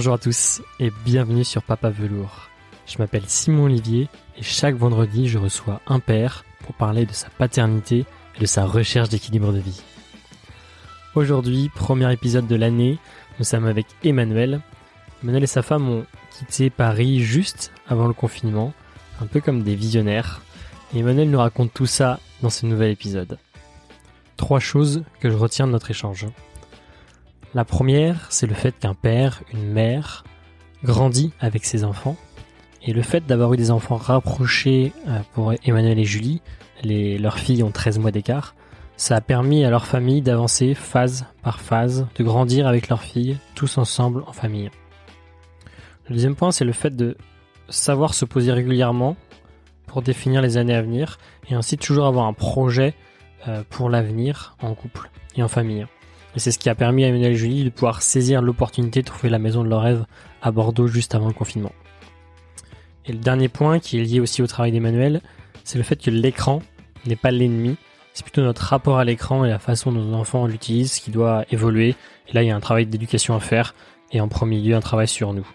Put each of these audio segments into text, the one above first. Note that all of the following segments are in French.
Bonjour à tous et bienvenue sur Papa Velours. Je m'appelle Simon Olivier et chaque vendredi je reçois un père pour parler de sa paternité et de sa recherche d'équilibre de vie. Aujourd'hui, premier épisode de l'année, nous sommes avec Emmanuel. Emmanuel et sa femme ont quitté Paris juste avant le confinement, un peu comme des visionnaires. Emmanuel nous raconte tout ça dans ce nouvel épisode. Trois choses que je retiens de notre échange. La première, c'est le fait qu'un père, une mère, grandit avec ses enfants. Et le fait d'avoir eu des enfants rapprochés euh, pour Emmanuel et Julie, leurs filles ont 13 mois d'écart, ça a permis à leur famille d'avancer phase par phase, de grandir avec leurs filles, tous ensemble en famille. Le deuxième point, c'est le fait de savoir se poser régulièrement pour définir les années à venir et ainsi toujours avoir un projet euh, pour l'avenir en couple et en famille. Et c'est ce qui a permis à Emmanuel et Julie de pouvoir saisir l'opportunité de trouver la maison de leur rêve à Bordeaux juste avant le confinement. Et le dernier point qui est lié aussi au travail d'Emmanuel, c'est le fait que l'écran n'est pas l'ennemi, c'est plutôt notre rapport à l'écran et la façon dont nos enfants l'utilisent qui doit évoluer. Et là, il y a un travail d'éducation à faire et en premier lieu un travail sur nous.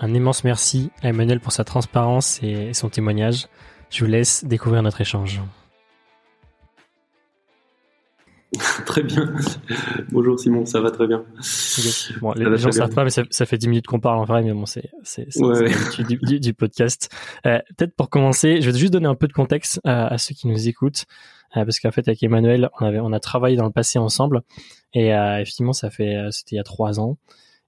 Un immense merci à Emmanuel pour sa transparence et son témoignage. Je vous laisse découvrir notre échange. très bien. Bonjour Simon, ça va très bien. Bon, les, gens savent pas, mais ça, ça, fait 10 minutes qu'on parle en vrai, mais bon, c'est c'est ouais, du, du, du, podcast. Euh, Peut-être pour commencer, je vais juste donner un peu de contexte à, à ceux qui nous écoutent, euh, parce qu'en fait avec Emmanuel, on avait on a travaillé dans le passé ensemble, et euh, effectivement ça fait euh, c'était il y a trois ans.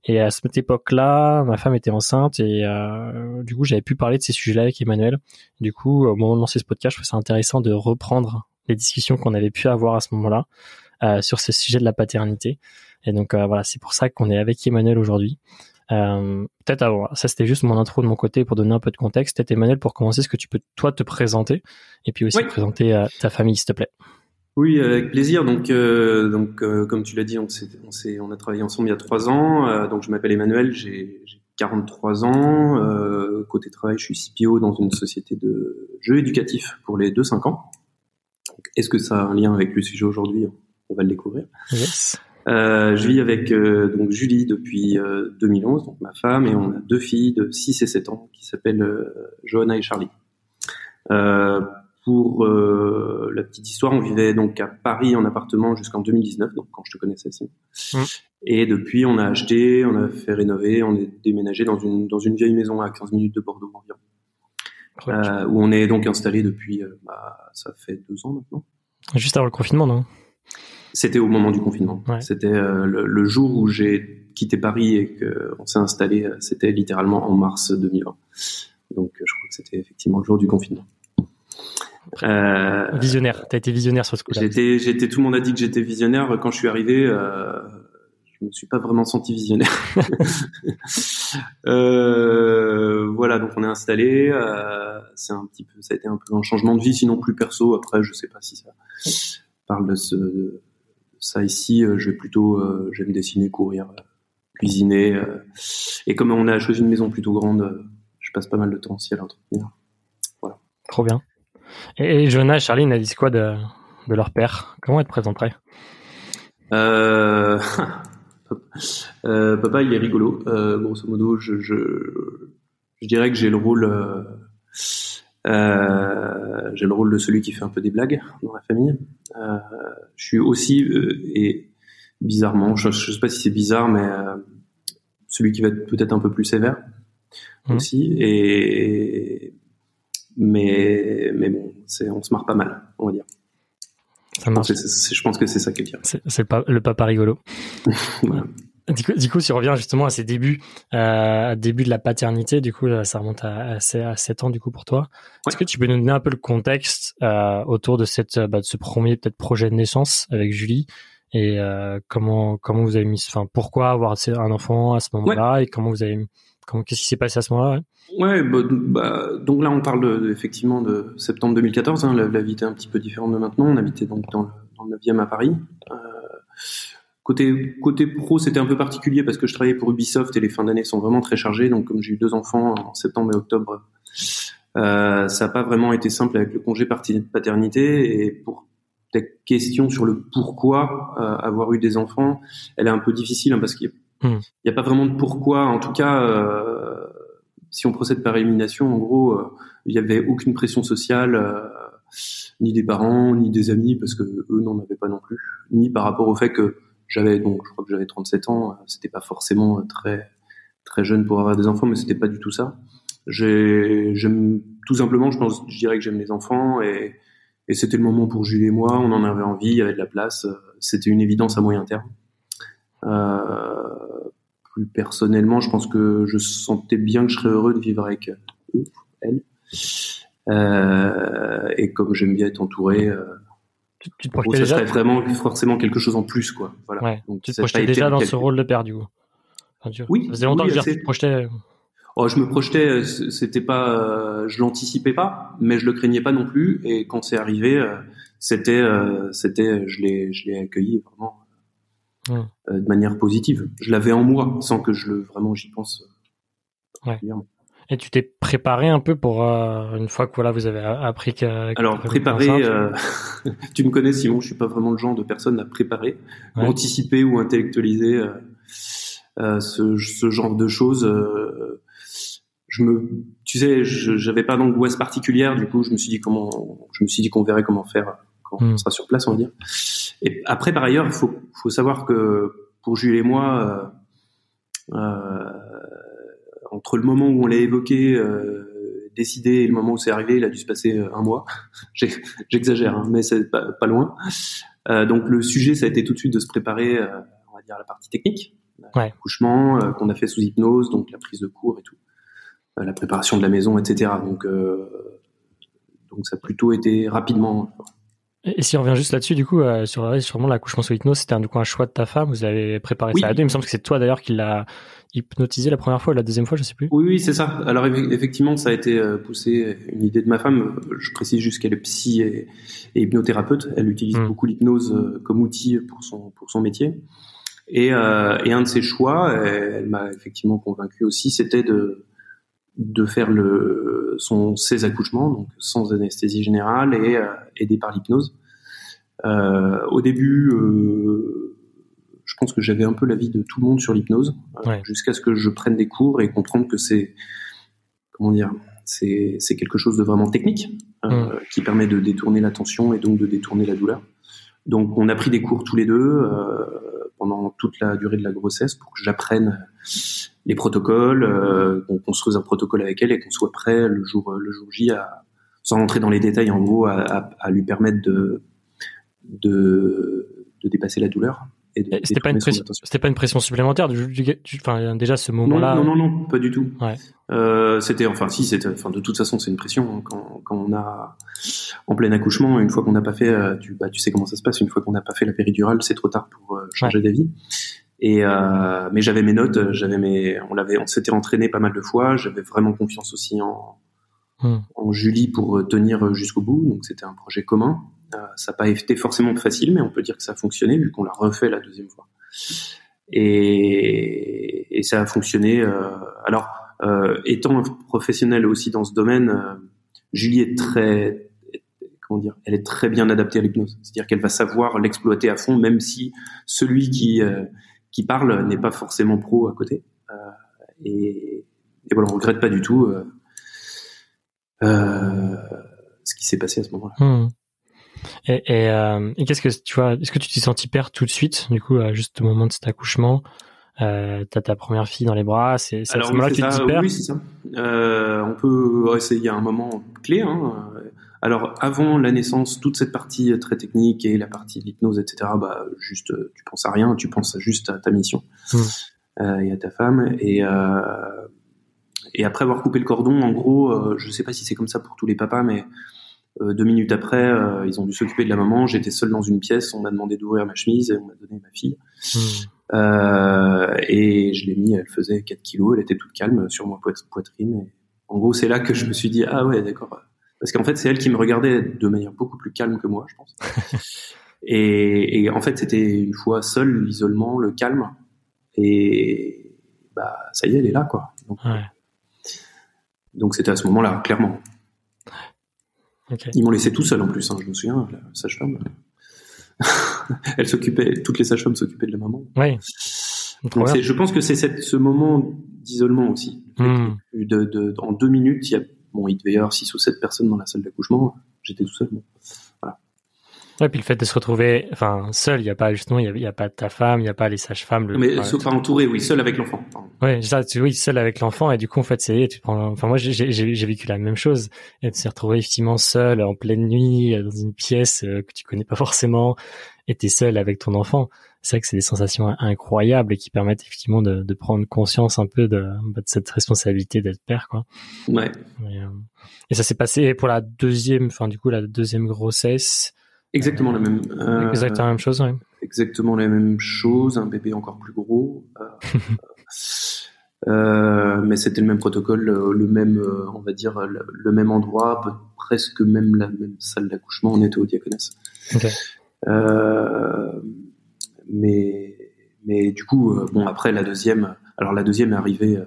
Et à cette époque-là, ma femme était enceinte et euh, du coup j'avais pu parler de ces sujets-là avec Emmanuel. Du coup, au moment de lancer ce podcast, je trouvais ça intéressant de reprendre les discussions qu'on avait pu avoir à ce moment-là euh, sur ce sujet de la paternité. Et donc euh, voilà, c'est pour ça qu'on est avec Emmanuel aujourd'hui. Euh, peut-être avant, ça c'était juste mon intro de mon côté pour donner un peu de contexte. Peut-être Emmanuel pour commencer, est-ce que tu peux toi te présenter et puis aussi présenter ta famille s'il te plaît? Oui, avec plaisir. Donc, euh, donc euh, comme tu l'as dit, on, on, on, a travaillé ensemble il y a trois ans. donc, je m'appelle Emmanuel, j'ai 43 ans. côté travail, je suis CPO dans une société de jeux éducatifs pour les 2-5 ans. Est-ce que ça a un lien avec le sujet aujourd'hui? On va le découvrir. Euh, je vis avec euh, donc Julie depuis 2011, euh, donc ma femme, et on a deux filles de 6 et 7 ans qui s'appellent Johanna et Charlie. pour la petite histoire, on vivait donc à Paris en appartement jusqu'en 2019, donc quand je te connaissais, aussi. Mmh. Et depuis, on a acheté, on a fait rénover, on est déménagé dans une dans une vieille maison à 15 minutes de Bordeaux environ euh, où on est donc installé depuis, euh, bah, ça fait deux ans maintenant. Juste avant le confinement, non? C'était au moment du confinement. Ouais. C'était euh, le, le, jour où j'ai quitté Paris et qu'on s'est installé, c'était littéralement en mars 2020. Donc je crois que c'était effectivement le jour du confinement. Euh, visionnaire, t'as été visionnaire sur ce coup-là. J'étais, j'étais, tout le monde a dit que j'étais visionnaire quand je suis arrivé. Euh, je me suis pas vraiment senti visionnaire. euh, voilà, donc on est installé. Euh, c'est un petit peu, ça a été un peu un changement de vie, sinon plus perso. Après, je sais pas si ça parle de, ce, de ça ici. Euh, je vais plutôt, euh, j'aime dessiner, courir, cuisiner. Et comme on a choisi une maison plutôt grande, je passe pas mal de temps aussi à l'entretenir. Voilà. Trop bien. Et, et Jonah et Charline, a dit quoi de, de leur père? Comment être présenterait euh, Euh, papa, il est rigolo. Euh, grosso modo, je, je, je, dirais que j'ai le rôle, euh, euh, j'ai le rôle de celui qui fait un peu des blagues dans la famille. Euh, je suis aussi et bizarrement, je, je sais pas si c'est bizarre, mais celui qui va être peut-être un peu plus sévère mmh. aussi. Et mais mais bon, c'est on se marre pas mal, on va dire. Ça marche. je pense que c'est ça qui est bien. C'est le, le, papa rigolo. voilà. Du coup, du coup, si on revient justement à ces débuts, euh, début de la paternité, du coup, ça remonte à, à, 7 ans du coup pour toi. Est-ce que tu peux nous donner un peu le contexte euh, autour de cette, bah, de ce premier peut-être projet de naissance avec Julie et euh, comment comment vous avez mis, enfin pourquoi avoir un enfant à ce moment-là et comment vous avez comment qu'est-ce qui s'est passé à ce moment-là Ouais, bah, bah, donc là on parle de, effectivement de septembre 2014. Hein, la, la, vie était un petit peu différente de maintenant. On habitait donc dans le, dans le 9e à Paris. Euh, côté côté pro, c'était un peu particulier parce que je travaillais pour Ubisoft et les fins d'année sont vraiment très chargées. Donc comme j'ai eu deux enfants en septembre et octobre, euh, ça n'a pas vraiment été simple avec le congé paternité. Et pour ta question sur le pourquoi euh, avoir eu des enfants, elle est un peu difficile hein, parce qu'il y a Il n'y a pas vraiment de pourquoi. En tout cas, euh, si on procède par élimination, en gros, euh, il n'y avait aucune pression sociale, euh, ni des parents, ni des amis, parce que eux n'en avaient pas non plus, ni par rapport au fait que j'avais donc, je crois que j'avais 37 ans, c'était pas forcément très très jeune pour avoir des enfants, mais c'était pas du tout ça. J'aime tout simplement, je pense, je dirais que j'aime les enfants et, et c'était le moment pour Julie et moi. On en avait envie, il y avait de la place. C'était une évidence à moyen terme. Euh, plus personnellement, je pense que je sentais bien que je serais heureux de vivre avec eux, elle. Euh, et comme j'aime bien être entouré, euh, tu, tu te projetais ça déjà serait vraiment forcément quelque chose en plus, quoi. Voilà. Ouais. Donc, tu te projetais déjà dans ce rôle de père, du coup. Enfin, oui. Ça faisait longtemps que je te projetais. Oh, je me projetais, c'était pas, euh, je l'anticipais pas, mais je le craignais pas non plus. Et quand c'est arrivé, euh, c'était, euh, c'était, je l'ai, je l'ai accueilli vraiment de manière positive. Je l'avais en moi, sans que je le vraiment j'y pense. Ouais. Et tu t'es préparé un peu pour une fois que voilà vous avez appris que. Alors préparé, tu me connais Simon, je suis pas vraiment le genre de personne à préparer, anticiper ou intellectualiser ce, ce, genre de choses je me, tu sais, j'avais pas d'angoisse particulière. Du coup, je me suis dit comment, je me suis dit qu'on verrait comment faire quand hmm. on sera sur place, on va dire. Et après, par ailleurs, il faut, faut savoir que pour Jules et moi, euh, euh, entre le moment où on l'a évoqué, euh, décidé et le moment où c'est arrivé, il a dû se passer euh, un mois. J'exagère, hein, mais c'est pas, pas, loin. Euh, donc le sujet, ça a été tout de suite de se préparer, euh, on va dire, la partie technique, l'accouchement qu'on a fait sous hypnose, donc la prise de cours et tout. Euh, la préparation de la maison, etc. Donc, euh, donc ça a plutôt été rapidement. Et si on revient juste là-dessus, du coup, euh, sur sûrement l'accouchement sous hypnose, c'était un, un choix de ta femme? Vous avez préparé ça à deux? Il me semble que c'est toi d'ailleurs qui l'a hypnotisé la première fois ou la deuxième fois, je sais plus. Oui, oui, c'est ça. Alors effectivement, ça a été poussé une idée de ma femme. Je précise juste qu'elle est psy et, hypnothérapeute. Elle utilise hmm. beaucoup l'hypnose comme outil pour son pour son métier. Et, et un de ses choix, elle m'a effectivement convaincu aussi, c'était de de faire le, son, ses accouchements, donc sans anesthésie générale et euh, aidé par l'hypnose. Euh, au début, euh, je pense que j'avais un peu l'avis de tout le monde sur l'hypnose, jusqu'à ce que je prenne des cours et comprendre que c'est, comment dire, c'est, c'est quelque chose de vraiment technique euh, mm. qui permet de détourner l'attention et donc de détourner la douleur. Donc on a pris des cours tous les deux pendant toute la durée de la grossesse pour que j'apprenne les protocoles, euh, qu'on construise un protocole avec elle et qu'on soit prêt le jour le jour J à sans rentrer dans les détails en gros à, à, lui permettre de, de de dépasser la douleur. C'était pas une pression, c'était pas une pression supplémentaire. enfin, déjà ce moment-là. Non, non, non, non, pas du tout. Ouais. Euh, c'était, enfin, si, c'était, enfin, de toute façon, c'est une pression hein, quand, quand on a en plein accouchement. Une fois qu'on n'a pas fait, euh, tu, bah, tu sais comment ça se passe. Une fois qu'on n'a pas fait la péridurale, c'est trop tard pour euh, changer d'avis. Et euh, mais j'avais mes notes, j'avais mes, on l'avait, on s'était entraîné pas mal de fois. J'avais vraiment confiance aussi en, hmm. en Julie pour tenir jusqu'au bout. Donc c'était un projet commun. Euh, ça n'a pas été forcément facile, mais on peut dire que ça a fonctionné vu qu'on l'a refait la deuxième fois. Et, et ça a fonctionné. Euh, alors, euh, étant professionnel aussi dans ce domaine, Julie est très, comment dire, elle est très bien adaptée à l'hypnose. C'est-à-dire qu'elle va savoir l'exploiter à fond, même si celui qui qui parle n'est pas forcément pro à côté. et, et voilà, on regrette pas du tout ce qui s'est passé à ce moment-là. Hmm. Et, et, euh, et qu'est-ce que tu vois Est-ce que tu t'es senti père tout de suite, du coup, juste au moment de cet accouchement? Euh, T'as ta première fille dans les bras, c'est à ce moment-là que tu te dis père? Oui, c'est ça. Euh, on peut essayer un moment clé. Hein. Alors, avant la naissance, toute cette partie très technique et la partie de l'hypnose, etc., bah, juste, tu penses à rien, tu penses juste à ta mission mmh. euh, et à ta femme. Et, euh, et après avoir coupé le cordon, en gros, euh, je sais pas si c'est comme ça pour tous les papas, mais euh, deux minutes après, euh, ils ont dû s'occuper de la maman. J'étais seul dans une pièce. On m'a demandé d'ouvrir ma chemise et on m'a donné ma fille. Euh, et je l'ai mis. Elle faisait 4 kilos. Elle était toute calme sur ma poitrine. Et en gros, c'est là que je me suis dit ah ouais d'accord. Parce qu'en fait, c'est elle qui me regardait de manière beaucoup plus calme que moi, je pense. et, et, en fait, c'était une fois seul, l'isolement, le calme. Et bah ça y est, elle est là quoi. Donc, ouais. donc c'était à ce moment-là, clairement. Ils m'ont laissé tout seul en plus, hein, je me souviens, la sage-femme. Elle s'occupait, toutes les sages-femmes s'occupaient de la maman. Oui. je pense que c'est ce moment d'isolement aussi. Hmm. De, de, en deux minutes, il y a, bon, il devait y avoir six ou sept personnes dans la salle d'accouchement. J'étais tout seul. Voilà. Ouais, puis le fait de se retrouver, enfin, seul, il n'y a pas justement, il y, a, pas ta femme, il n'y a pas les sages-femmes. Mais sauf pas entouré, oui, seul avec l'enfant. Ouais, ça, oui, seul avec l'enfant, et du coup, en fait, c'est, tu prends, enfin, moi, j'ai vécu la même chose, et de se retrouver effectivement seul en pleine nuit dans une pièce euh, que tu connais pas forcément, et t'es seul avec ton enfant. C'est vrai que c'est des sensations incroyables et qui permettent effectivement de, de prendre conscience un peu de, bah, de cette responsabilité d'être père, quoi. Ouais. Et, euh, et ça s'est passé pour la deuxième, enfin, du coup, la deuxième grossesse. Exactement la même. Euh, exactement la même chose, oui. Exactement la même chose, un bébé encore plus gros. Euh, euh, mais c'était le même protocole, le même, on va dire, le, même endroit, presque même la même salle d'accouchement. On était au Diaconesse. mais, mais du coup, bon, après la deuxième, alors la deuxième est arrivée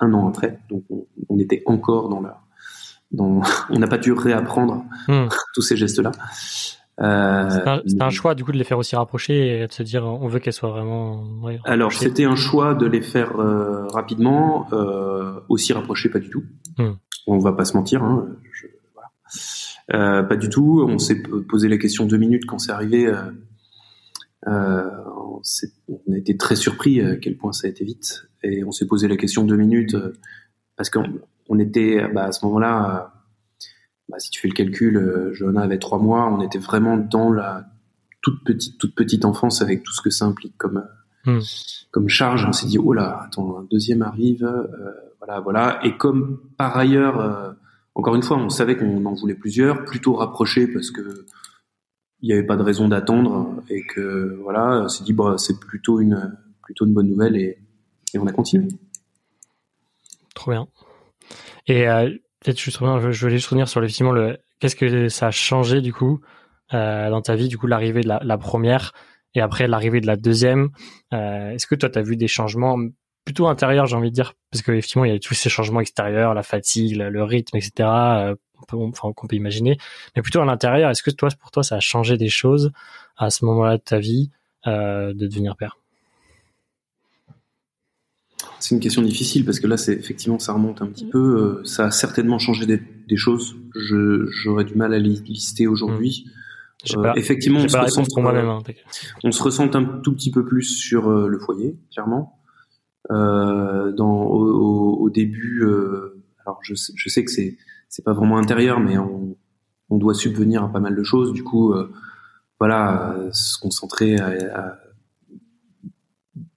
un an après, donc on, on était encore dans la on n'a pas dû réapprendre hmm. tous ces gestes-là. Euh, c'est un, choix du coup de les faire aussi rapprocher et de se dire on veut qu'elles soient vraiment. Alors c'était un choix de les faire euh, rapidement, euh, aussi rapprochées pas du tout. Hmm. On va pas se mentir, hein, pas du tout. On s'est posé la question deux minutes quand c'est arrivé. on, a été très surpris à quel point ça a été vite et on s'est posé la question deux minutes parce qu'on on était bah, à ce moment-là, euh, bah, si tu fais le calcul, euh, Johanna avait trois mois, on était vraiment dans la toute petite, toute petite enfance avec tout ce que ça implique comme, hmm. comme charge. On s'est dit, oh là, attends, un deuxième arrive, euh, voilà, voilà. Et comme par ailleurs, encore une fois, on savait qu'on en voulait plusieurs, plutôt rapprochés parce que il n'y avait pas de raison d'attendre et que voilà, on s'est dit, bah, c'est plutôt une, plutôt une bonne nouvelle et, et on a continué. Trop bien. Et euh, peut-être je, je voulais juste revenir sur effectivement le qu'est-ce que ça a changé du coup euh, dans ta vie, du coup l'arrivée de la, la, première et après l'arrivée de la deuxième. Euh, Est-ce que toi tu as vu des changements plutôt intérieurs, j'ai envie de dire, parce qu'effectivement il y a tous ces changements extérieurs, la fatigue, le, rythme, etc. Euh, qu'on peut imaginer, mais plutôt à l'intérieur. Est-ce que toi, pour toi, ça a changé des choses à ce moment-là de ta vie euh, de devenir père? C'est une question difficile parce que là, c'est effectivement, ça remonte un petit peu. Euh, ça a certainement changé des, choses. j'aurais du mal à lister aujourd'hui. Mmh. Euh, effectivement, on se, ressent, pour moi-même, hein, on se ressent un tout petit peu plus sur euh, le foyer, clairement. dans, au, début, alors je, je, sais que c'est c'est pas vraiment intérieur, mais on, on, doit subvenir à pas mal de choses. Du coup, voilà, se concentrer à, à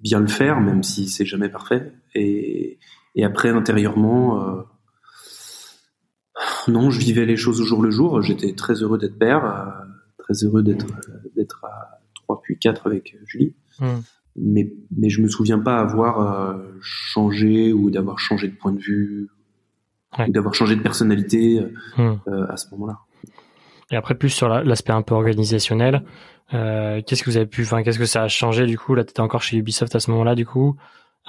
bien le faire, même si c'est jamais parfait. Et, et après, intérieurement, euh, non, je vivais les choses au jour le jour. J'étais très heureux d'être père, euh, très heureux d'être d'être à 3 puis 4 avec Julie. Hmm. Mais, mais je me souviens pas avoir euh, changé ou d'avoir changé de point de vue ou d'avoir changé de personnalité hmm. à ce moment-là. Et après, plus sur l'aspect un peu organisationnel, euh, qu'est-ce que vous avez pu, enfin, qu'est-ce que ça a changé du coup? Là, tu étais encore chez Ubisoft à ce moment-là, du coup.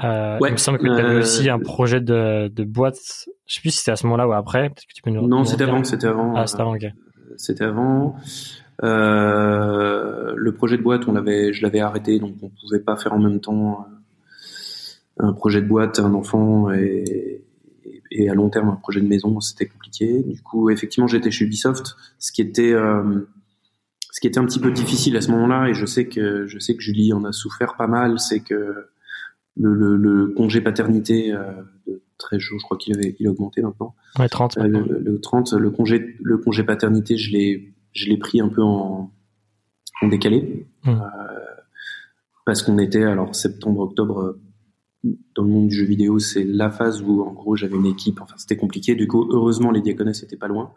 Euh, il me semble que tu avais aussi un projet de, de boîte. Je sais plus si c'était à ce moment-là ou après. Que tu peux nous, non, c'était avant. C'était avant. Ah, c'était avant. ok. C'était avant. Euh, le projet de boîte, on l'avait, je l'avais arrêté, donc on pouvait pas faire en même temps un projet de boîte, un enfant et, et à long terme un projet de maison. C'était compliqué. Du coup, effectivement, j'étais chez Ubisoft, ce qui était euh, ce qui était un petit peu difficile à ce moment-là, et je sais que je sais que Julie en a souffert pas mal, c'est que le, le, le, congé paternité euh, de 13 jours, je crois qu'il avait il a augmenté maintenant. Ouais, 30. Euh, le, le, 30, le congé le congé paternité, je l'ai je l'ai pris un peu en, en décalé mmh. parce qu'on était alors septembre octobre dans le monde du jeu vidéo, c'est la phase où en gros j'avais une équipe, enfin c'était compliqué. Du coup, heureusement les diaconesses étaient pas loin.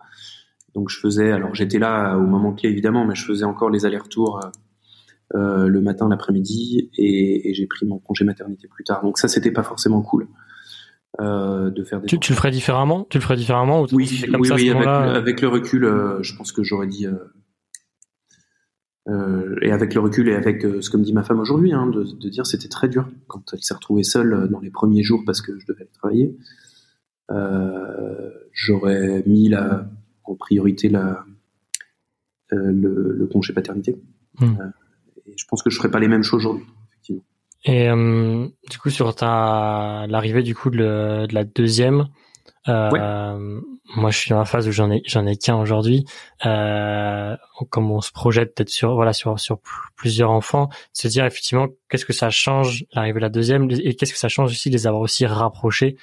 Donc je faisais, alors j'étais là au moment clé évidemment, mais je faisais encore les allers-retours euh, euh le matin, l'après-midi, et, et j'ai pris mon congé maternité plus tard. Donc ça, c'était pas forcément cool. Euh, de faire des tu, tu, le ferais différemment? Tu le ferais différemment ou Oui, oui, oui avec, avec, le recul, euh, je pense que j'aurais dit. Euh, et avec le recul et avec ce que me dit ma femme aujourd'hui, hein, de, de, dire c'était très dur quand elle s'est retrouvée seule dans les premiers jours parce que je devais aller travailler. j'aurais mis la en priorité la, euh, le, le, congé paternité. Hmm. Euh, et je pense que je ferai pas les mêmes choses aujourd'hui, effectivement. Et euh, du coup, sur ta l'arrivée du coup de, de la deuxième, euh, moi, je suis dans la phase où j'en ai j'en ai qu'un aujourd'hui. Euh, comme on se projette peut-être sur voilà sur sur plusieurs enfants, se dire effectivement qu'est-ce que ça change l'arrivée de la deuxième et qu'est-ce que ça change aussi de les avoir aussi rapprochés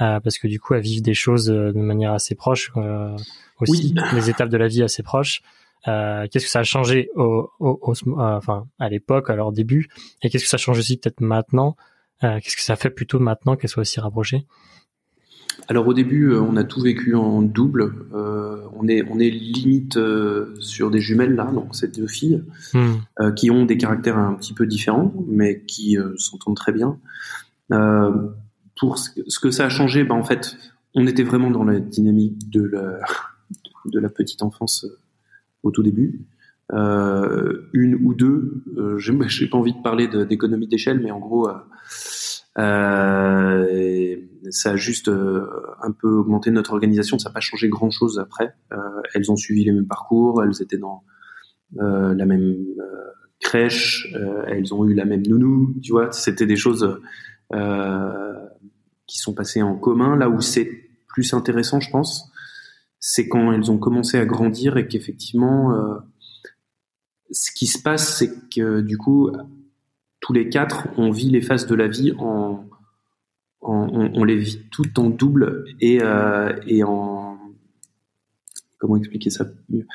euh, parce que du coup, à vivre des choses euh, de manière assez proche euh, aussi, les étapes de la vie assez proches. Euh, qu'est-ce que ça a changé au, au, au enfin à l'époque, à leur début, et qu'est-ce que ça change aussi peut-être maintenant euh, Qu'est-ce que ça fait plutôt maintenant qu'elles soient aussi rapprochées? Alors au début, on a tout vécu en double. Euh, on est on est limite sur des jumelles là, donc c'est deux filles hmm. qui ont des caractères un petit peu différents, mais qui s'entendent très bien pour ce que ça a changé, bah en fait, on était vraiment dans la dynamique de la, de la petite enfance euh, au tout début. Euh, une ou deux, euh, j'ai pas envie de parler d'économie d'échelle, mais en gros, euh, euh, ça a juste euh, un peu augmenté notre organisation. Ça n'a pas changé grand chose après. elles ont suivi les mêmes parcours, elles étaient dans la même crèche, elles ont eu la même nounou, tu vois. C'était des choses qui sont passées en commun. Là où c'est plus intéressant, je pense, c'est quand elles ont commencé à grandir et qu'effectivement, euh, ce qui se passe, c'est que du coup, tous les quatre, on vit les phases de la vie en, on, les vit toutes en double et, euh, et en comment expliquer ça mieux?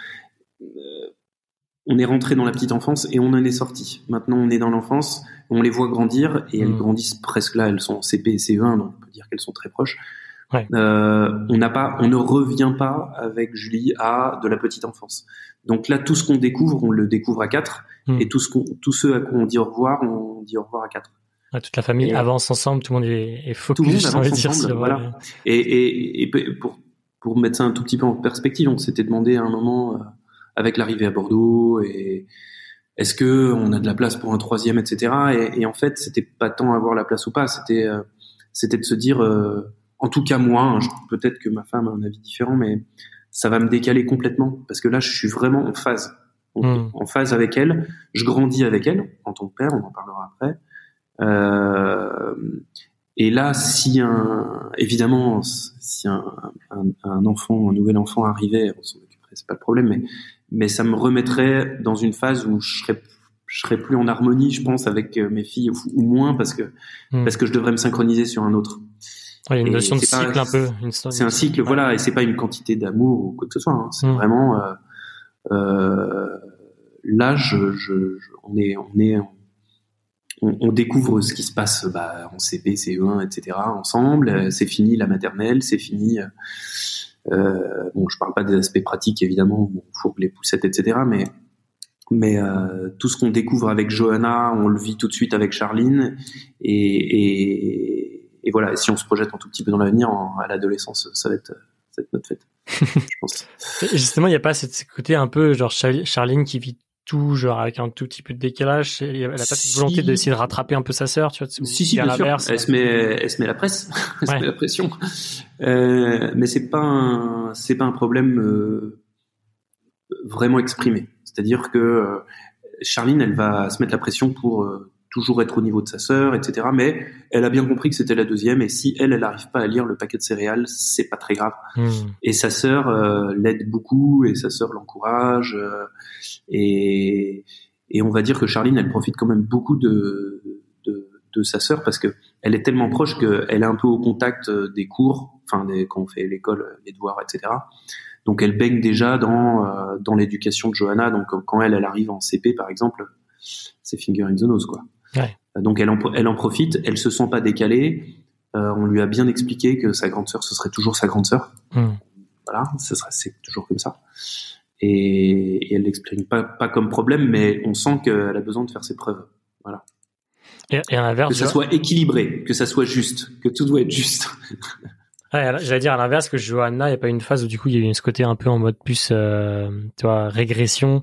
On est rentré dans la petite enfance et on en est sorti. Maintenant, on est dans l'enfance, on les voit grandir et elles mm. grandissent presque là. Elles sont en CP et CE1, donc on peut dire qu'elles sont très proches. Euh, on n'a pas, on ne revient pas avec Julie à de la petite enfance. Donc là, tout ce qu'on découvre, on le découvre à quatre, mm. et tous ceux à qui on dit au revoir, on dit au revoir à quatre. toute la famille avance ensemble, tout le monde est, est focus. Tout le monde avance ensemble, voilà. Et, et, et, pour pour mettre ça un tout petit peu en perspective, on s'était demandé à un moment. Euh, avec l'arrivée à Bordeaux et est-ce que on a de la place pour un troisième, etc. Et, et en fait, c'était pas tant avoir la place ou pas, c'était euh, c'était de se dire, euh, en tout cas moi, hein, peut-être que ma femme a un avis différent, mais ça va me décaler complètement parce que là, je suis vraiment en phase, en, hmm. phase avec elle. Je grandis avec elle en tant que père, on en parlera après. Euh, et là, si un, évidemment, si un, un, un, enfant, un nouvel enfant arrivait, on s'en occuperait, c'est pas le problème, mais mais ça me remettrait dans une phase où je serais je serais plus en harmonie, je pense, avec euh, mes filles ou, moins parce que hmm. parce que je devrais me synchroniser sur un autre. Il y a une notion de cycle un peu. C'est un cycle, voilà, et c'est pas une quantité d'amour ou quoi que ce soit. Hein. C'est hmm. vraiment euh, là, je, je, on est on est on, on, découvre ce qui se passe bah, en CP, CE1, etc. ensemble. C'est fini la maternelle, c'est fini. Euh, bon, je parle pas des aspects pratiques évidemment, il faut les poussettes, etc. Mais mais euh, tout ce qu'on découvre avec Johanna, on le vit tout de suite avec Charline, et, et, et voilà. si on se projette un tout petit peu dans l'avenir, à l'adolescence, ça va être, ça va être notre fête. je pense. Justement, il n'y a pas cette côté un peu genre Charline qui vit tout, genre avec un tout petit peu de décalage. Elle a pas cette volonté d'essayer de rattraper un peu sa sœur, tu vois. Si, si, bien sûr. Elle se met, elle se met la presse, elle se met la pression. Euh, mais c'est pas c'est pas un problème euh, vraiment exprimé. C'est-à-dire que euh, Charline, elle va se mettre la pression pour euh, toujours être au niveau de sa sœur, etc. Mais elle a bien compris que c'était la deuxième, et si elle, elle n'arrive pas à lire le paquet de céréales, c'est pas très grave. Hmm. Et sa sœur euh, l'aide beaucoup, et sa sœur l'encourage, euh, et, et on va dire que Charline, elle profite quand même beaucoup de, de, de sa sœur parce que elle est tellement proche qu'elle est un peu au contact euh, des cours, enfin des, quand on fait l'école, les devoirs, etc. Donc elle baigne déjà dans dans l'éducation de Johanna. Donc quand elle, elle arrive en CP par exemple, c'est finger in the nose quoi. Donc elle en, elle en profite, elle se sent pas décalée. Euh, on lui a bien expliqué que sa grande sœur, ce serait toujours sa grande sœur. Hmm. Voilà, ce serait, c'est toujours comme ça. Et, et elle l'exprime pas, pas comme problème, mais on sent qu'elle a besoin de faire ses preuves. Voilà. Et, et à l'inverse, que ça soit équilibré, que ça soit juste, que tout doit être juste. Ouais, j'allais dire à l'inverse que Johanna, il n'y a pas une phase où du coup il y a eu ce côté un peu en mode plus, euh, tu vois, régression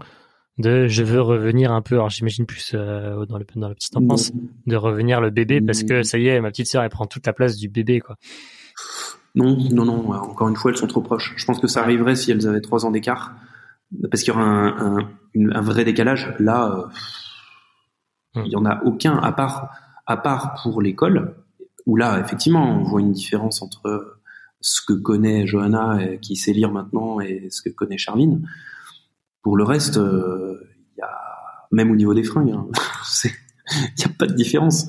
de je veux revenir un peu alors j'imagine plus euh, dans le dans la petite enfance de revenir le bébé parce que ça y est ma petite sœur elle prend toute la place du bébé quoi non non non encore une fois elles sont trop proches je pense que ça arriverait si elles avaient trois ans d'écart parce qu'il y aura un, un, un, vrai décalage là euh, hum. il y en a aucun à part à part pour l'école, où là, effectivement, on voit une différence entre ce que connaît Johanna, qui sait lire maintenant, et ce que connaît Charline. Pour le reste, il y a même au niveau des fringues, hein, il n'y a pas de différence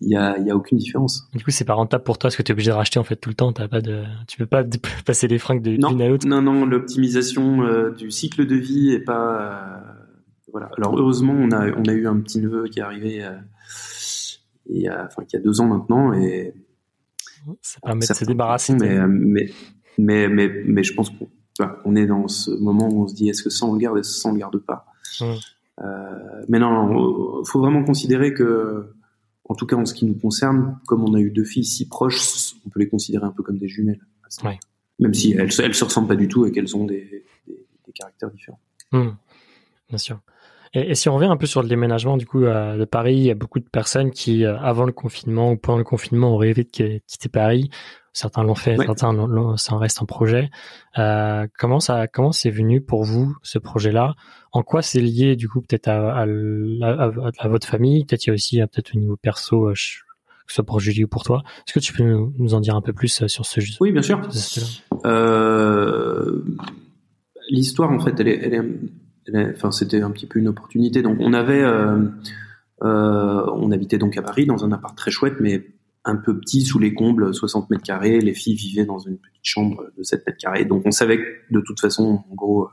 il y a, y a aucune différence. Du coup, c'est pas rentable pour toi parce que tu es obligé de racheter en fait tout le temps. T'as pas de, tu peux pas passer les fringues de l'une à l'autre. Non, non, l'optimisation euh, du cycle de vie est pas. Euh, voilà. Alors heureusement, on a, on a eu un petit neveu qui est arrivé euh, il y a, enfin, qui a deux ans maintenant et ça permet de se débarrasser. Mais, mais, mais, mais, mais, je pense qu'on est dans ce moment où on se dit est-ce que ça on le garde, est-ce que ça on le garde pas. Hum. Euh, mais non, faut vraiment considérer que en tout cas en ce qui nous concerne, comme on a eu deux filles si proches, on peut les considérer un peu comme des jumelles. Même si elles, elles se ressemblent pas du tout et qu'elles ont des, caractères différents. Hmm. Bien sûr. Et, si on revient un peu sur le déménagement du coup de Paris, il y a beaucoup de personnes qui, euh, avant le confinement ou pendant le confinement, ont rêvé de quitter Paris. Certains l'ont fait, certains ça en reste un projet. Euh, comment ça, comment c'est venu pour vous ce projet-là? En quoi c'est lié du coup peut-être à, à, votre famille? Peut-être il y a aussi peut-être au niveau perso, euh, que ce soit pour Julie ou pour toi. Est-ce que tu peux nous, en dire un peu plus sur ce jeu? Oui, bien sûr. Euh, l'histoire en fait, elle est, elle est, enfin c'était un petit peu une opportunité. Donc on avait, on habitait donc à Paris dans un appart très chouette, mais un peu petit sous les combles, 60 mètres carrés. Les filles vivaient dans une petite chambre de 7 mètres carrés. Donc on savait que de toute façon, en gros,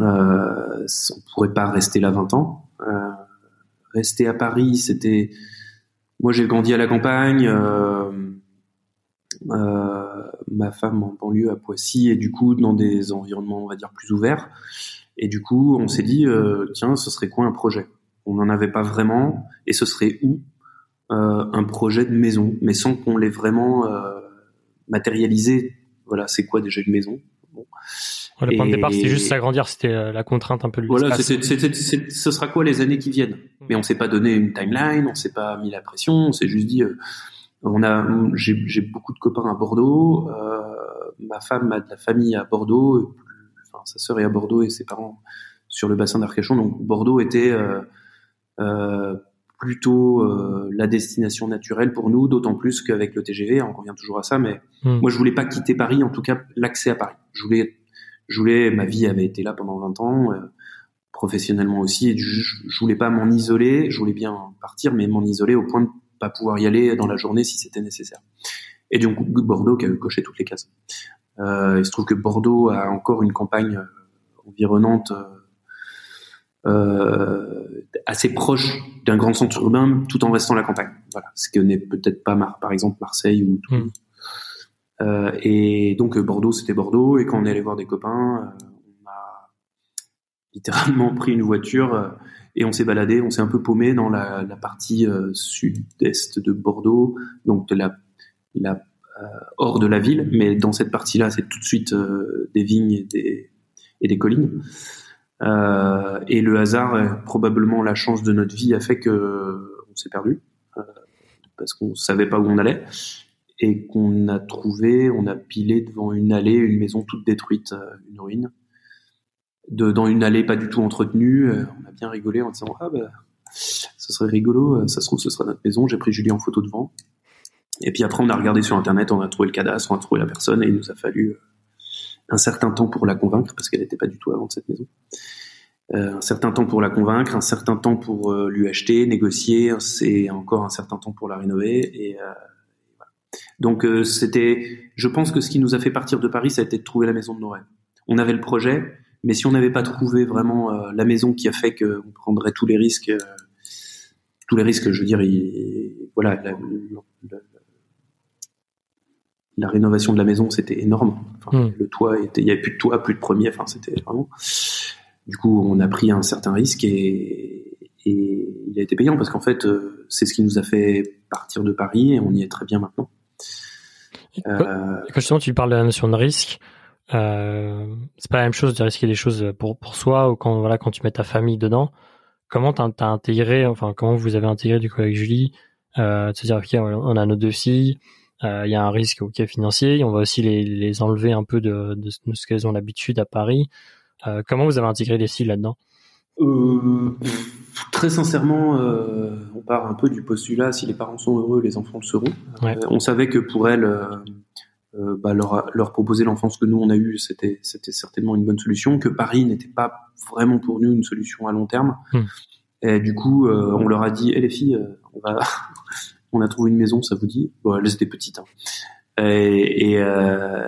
euh, on pourrait pas rester là 20 ans. Euh, rester à Paris, c'était... Moi j'ai grandi à la campagne, euh, euh, ma femme en banlieue à Poissy, et du coup dans des environnements, on va dire, plus ouverts. Et du coup, on s'est dit, tiens, ce serait quoi un projet? On n'en avait pas vraiment, et ce serait où euh, un projet de maison, mais sans qu'on l'ait vraiment euh, matérialisé. Voilà, c'est quoi déjà une maison? Bon. Le point de départ, c'était juste s'agrandir, c'était euh, la contrainte un peu. Voilà, ce sera quoi les années qui viennent? Mm. Mais on s'est pas donné une timeline, on s'est pas mis la pression, on s'est juste dit, on a, j'ai beaucoup de copains à Bordeaux, ma femme a de la famille à Bordeaux, enfin sa sœur est à Bordeaux et ses parents sur le bassin d'Arcachon, donc Bordeaux était euh, plutôt euh, la destination naturelle pour nous, d'autant plus qu'avec le TGV, on revient toujours à ça, mais hmm. moi je voulais pas quitter Paris, en tout cas l'accès à Paris. Je voulais, je voulais, ma vie avait été là pendant 20 ans, euh, professionnellement aussi, et je, je voulais pas m'en isoler, je voulais bien partir, mais m'en isoler au point de pas pouvoir y aller dans la journée si c'était nécessaire. Et donc Bordeaux qui a coché toutes les cases. Euh, il se trouve que Bordeaux a encore une campagne euh, environnante euh, assez proche d'un grand centre urbain tout en restant la campagne. Voilà, ce que n'est peut-être pas par exemple Marseille ou tout. Hmm. Euh, et donc Bordeaux, c'était Bordeaux. Et quand on est allé voir des copains, on a littéralement pris une voiture et on s'est baladé. On s'est un peu paumé dans la, la partie sud-est de Bordeaux, donc de la, la hors de la ville. Mais dans cette partie-là, c'est tout de suite des vignes et des, collines. Euh, et le hasard, euh, probablement la chance de notre vie, a fait que euh, on s'est perdu parce qu'on savait pas où on allait et qu'on a trouvé, on a pilé devant une allée, une maison toute détruite, une ruine. Dans une allée pas du tout entretenue, on a bien rigolé en disant ah bah ce serait rigolo, ça se trouve ce sera notre maison. J'ai pris Julie en photo devant. Et puis après on a regardé sur internet, on a trouvé le cadastre, on a trouvé la personne et il nous a fallu un certain temps pour la convaincre parce qu'elle n'était pas du tout avant de cette maison. Euh, un certain temps pour la convaincre, un certain temps pour euh, lui acheter, négocier, c'est encore un certain temps pour la rénover. Et euh, voilà. donc euh, c'était, je pense que ce qui nous a fait partir de Paris, ça a été de trouver la maison de nos rêves. On avait le projet, mais si on n'avait pas trouvé vraiment la maison qui a fait qu'on prendrait tous les risques, tous les risques, je veux dire, voilà, rénovation de la maison, c'était énorme. Hmm. Le toit était, il y avait plus de toit, plus de premier. Enfin, c'était vraiment. Du coup, on a pris un certain risque et, et il a été payant parce qu'en fait, euh, c'est ce qui nous a fait partir de Paris et on y est très bien maintenant. Euh... Quand justement tu parles de la notion de risque, euh, c'est pas la même chose de risquer des choses pour pour soi ou quand voilà quand tu mets ta famille dedans. Comment t'as as intégré, enfin comment vous avez intégré du coup avec Julie, euh, de se dire ok on a nos deux filles, il y a un risque ok financier, on va aussi les, les enlever un peu de, de, ce qu'elles ont l'habitude à Paris. Euh, comment vous avez intégré les filles là-dedans? Euh, Très sincèrement, euh, on part un peu du postulat si les parents sont heureux, les enfants le seront. Ouais. Euh, on savait que pour elles, euh, euh, bah, leur, leur proposer l'enfance que nous on a eue, c'était c'était certainement une bonne solution. Que Paris n'était pas vraiment pour nous une solution à long terme. Hmm. Et du coup, euh, on leur a dit, eh les filles, euh, on va, on a trouvé une maison, ça vous dit? Bon, elles étaient petites. Hein. Et, et euh,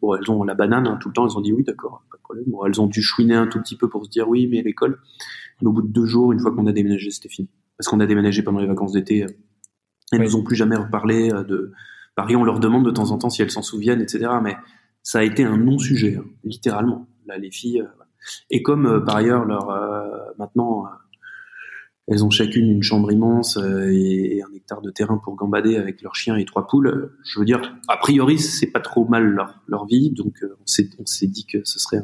bon, elles ont la banane hein, tout le temps. Elles ont dit oui, d'accord, pas de problème. Bon, elles ont dû chouiner un tout petit peu pour se dire oui, mais l'école. Mais au bout de deux jours, une fois qu'on a déménagé, c'était fini. Parce qu'on a déménagé pendant les vacances d'été. euh, Elles Oui. nous ont plus jamais reparlé euh, de Paris. On leur demande de temps en temps si elles s'en souviennent, etc. Mais ça a été un non-sujet, hein, littéralement. Là, les filles. euh, et comme euh, par ailleurs, leur maintenant, elles ont chacune une chambre immense euh, et, un hectare de terrain pour gambader avec leurs chiens et trois poules. Je veux dire, a priori, c'est pas trop mal leur, leur vie, donc euh, on s'est on s'est dit que ce serait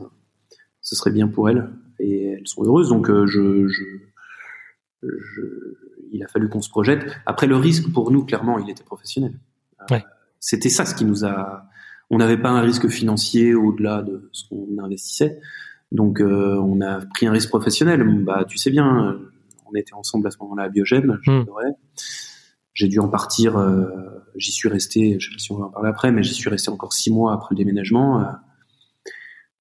ce serait bien pour elles et elles sont heureuses. Donc euh, je, je, je- il a fallu qu'on se projette. Après le risque pour nous, clairement, il était professionnel. Ouais. C'était ça ce qui nous a. On n'avait pas un risque financier au-delà de ce qu'on investissait. Donc euh, on a pris un risque professionnel. Bah tu sais bien, on était ensemble à ce moment-là à Biogène, j'adorais. J'ai dû en partir, euh, j'y suis resté, je sais pas si on va en parler après, mais j'y suis resté encore six mois après le déménagement, euh,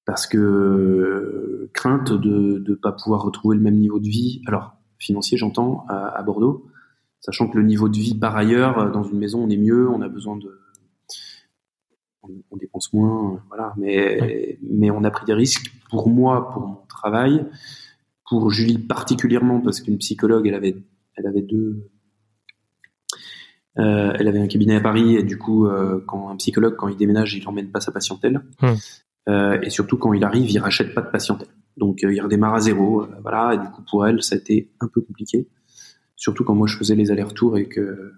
parce que euh, crainte de ne pas pouvoir retrouver le même niveau de vie, alors financier j'entends, à, à Bordeaux, sachant que le niveau de vie par ailleurs, dans une maison on est mieux, on a besoin de... On, on dépense moins, voilà, mais, mais on a pris des risques pour moi, pour mon travail, pour Julie particulièrement, parce qu'une psychologue, elle avait, elle avait deux... Euh, elle avait un cabinet à Paris et du coup, euh, quand un psychologue, quand il déménage, il emmène pas sa patientèle. Hmm. Euh, et surtout, quand il arrive, il rachète pas de patientèle. Donc, il redémarre à zéro. voilà. Et du coup, pour elle, ça a été un peu compliqué. Surtout quand moi, je faisais les allers-retours et que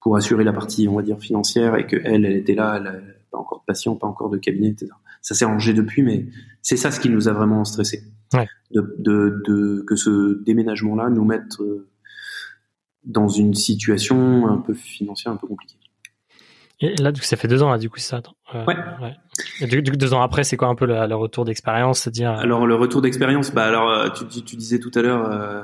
pour assurer la partie, on va dire, financière et que elle, elle était là, elle avait pas encore de patient, pas encore de cabinet, etc. Ça s'est rangé depuis, mais c'est ça ce qui nous a vraiment stressé. Ouais. De, de, de, que ce déménagement-là nous mette euh, dans une situation un peu financière un peu compliquée. Et là, ça fait deux ans, là, du coup, ça. Euh, Ouais. Et du, du deux ans après, c'est quoi un peu le, le retour d'expérience, euh, Alors le retour d'expérience, bah alors euh, tu, tu, tu disais tout à l'heure, euh,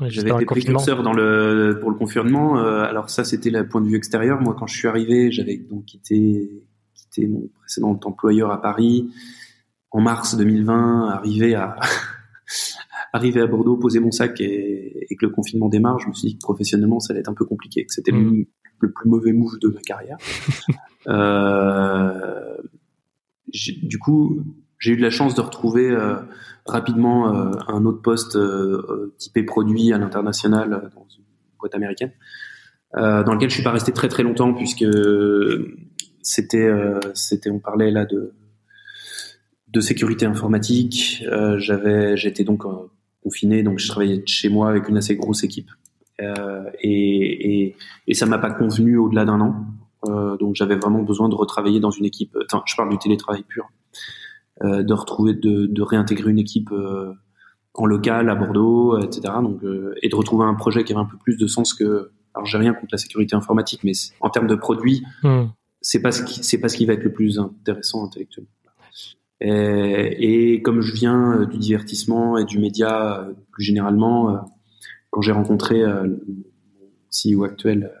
ouais, j'avais été précurseur dans le pour le confinement. euh, alors ça c'était le point de vue extérieur. Moi quand je suis arrivé, j'avais donc quitté quitté mon précédent employeur à Paris en mars 2020, arrivé à arrivé à Bordeaux, poser mon sac et, et que le confinement démarre, je me suis dit que professionnellement ça allait être un peu compliqué, que c'était le, Mm. le plus mauvais move de ma carrière. euh, du coup, j'ai eu de la chance de retrouver euh, rapidement euh, un autre poste euh, typé produit à l'international dans une boîte américaine, euh, dans lequel je suis pas resté très très longtemps puisque c'était euh, c'était on parlait là de de sécurité informatique. Euh, j'avais j'étais donc euh, confiné donc je travaillais de chez moi avec une assez grosse équipe euh, et, et et ça m'a pas convenu au-delà d'un an. Euh, donc j'avais vraiment besoin de retravailler dans une équipe. Enfin, je parle du télétravail pur, euh, de retrouver, de, de réintégrer une équipe en local à Bordeaux, etc. Donc et de retrouver un projet qui avait un peu plus de sens que. Alors j'ai rien contre la sécurité informatique, mais en termes de produits, Hmm. c'est pas ce qui c'est pas ce qui va être le plus intéressant intellectuellement. Et, et comme je viens euh, du divertissement et du média euh, plus généralement, euh, quand j'ai rencontré euh, mon CEO actuel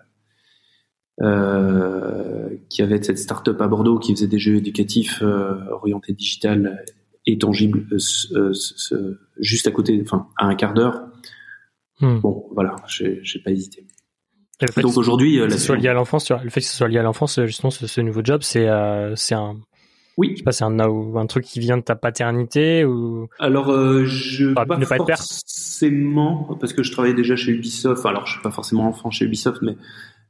euh, qui avait cette start-up à Bordeaux qui faisait des jeux éducatifs euh, orientés digital et tangibles euh, euh, juste à côté, enfin à un quart d'heure. Hmm. Bon, voilà, j'ai pas hésité. Le Donc aujourd'hui, euh, la lié à l'enfance, le fait que ce soit lié à l'enfance, euh, justement, ce, ce nouveau job, c'est euh, c'est un, oui, je sais pas, c'est un, un truc qui vient de ta paternité ou? Alors, euh, je Pas- pas, ne pas être forcément parce que je travaillais déjà chez Ubisoft. Alors, je suis pas forcément enfant chez Ubisoft, mais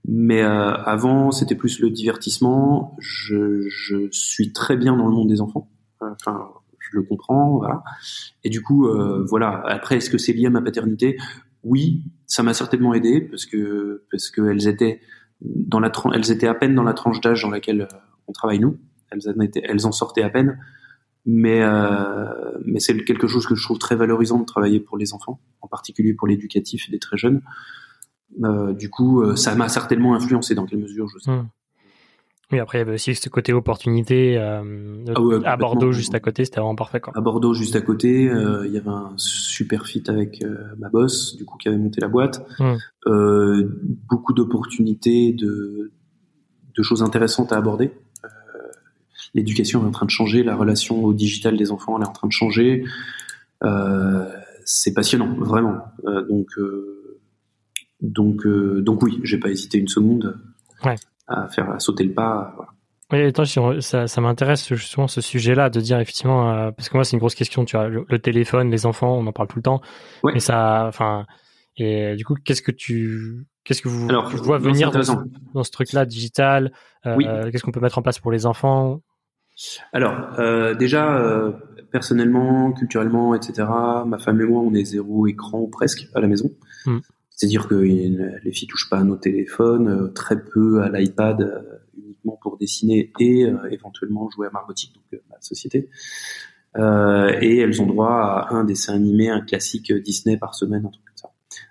mais euh, avant, c'était plus le divertissement. Je, je suis très bien dans le monde des enfants. Enfin, je le comprends, voilà. Et du coup, euh, voilà. Après, est-ce que c'est lié à ma paternité? Oui, ça m'a certainement aidé parce que parce que elles étaient dans la elles étaient à peine dans la tranche d'âge dans laquelle euh, on travaille nous. Elles en étaient, elles en sortaient à peine. Mais euh, mais c'est quelque chose que je trouve très valorisant de travailler pour les enfants, en particulier pour l'éducatif des très jeunes. Euh, du coup, euh, ça m'a certainement influencé dans quelle mesure je sais. Hmm. Oui, après, il y avait aussi ce côté opportunité euh, ah à Bordeaux, juste à côté, c'était vraiment parfait. Quoi. À Bordeaux, juste à côté, euh, il y avait un super fit avec euh, ma boss, du coup, qui avait monté la boîte. Hum. beaucoup d'opportunités, de, de choses intéressantes à aborder. L'éducation est en train de changer, la relation au digital des enfants elle est en train de changer. c'est passionnant, vraiment. donc, donc, donc oui, j'ai pas hésité une seconde. Ouais à faire sauter le pas. Oui, attends, ça, ça m'intéresse justement ce sujet-là, de dire effectivement, euh, parce que moi c'est une grosse question, tu vois, le, téléphone, les enfants, on en parle tout le temps, ouais. mais ça, enfin, et du coup, qu'est-ce que tu, qu'est-ce que vous, Alors, vois venir dans ce, truc-là digital euh, oui. Qu'est-ce qu'on peut mettre en place pour les enfants? Alors, euh, déjà, euh, personnellement, culturellement, etc. Ma femme et moi, on est zéro écran ou presque à la maison. Hmm. C'est-à-dire que les filles touchent pas à nos téléphones, euh, très peu à l'iPad, uniquement pour dessiner et euh, éventuellement jouer à Margotique, donc la société. et elles ont droit à un dessin animé, un classique Disney par semaine, un truc comme ça.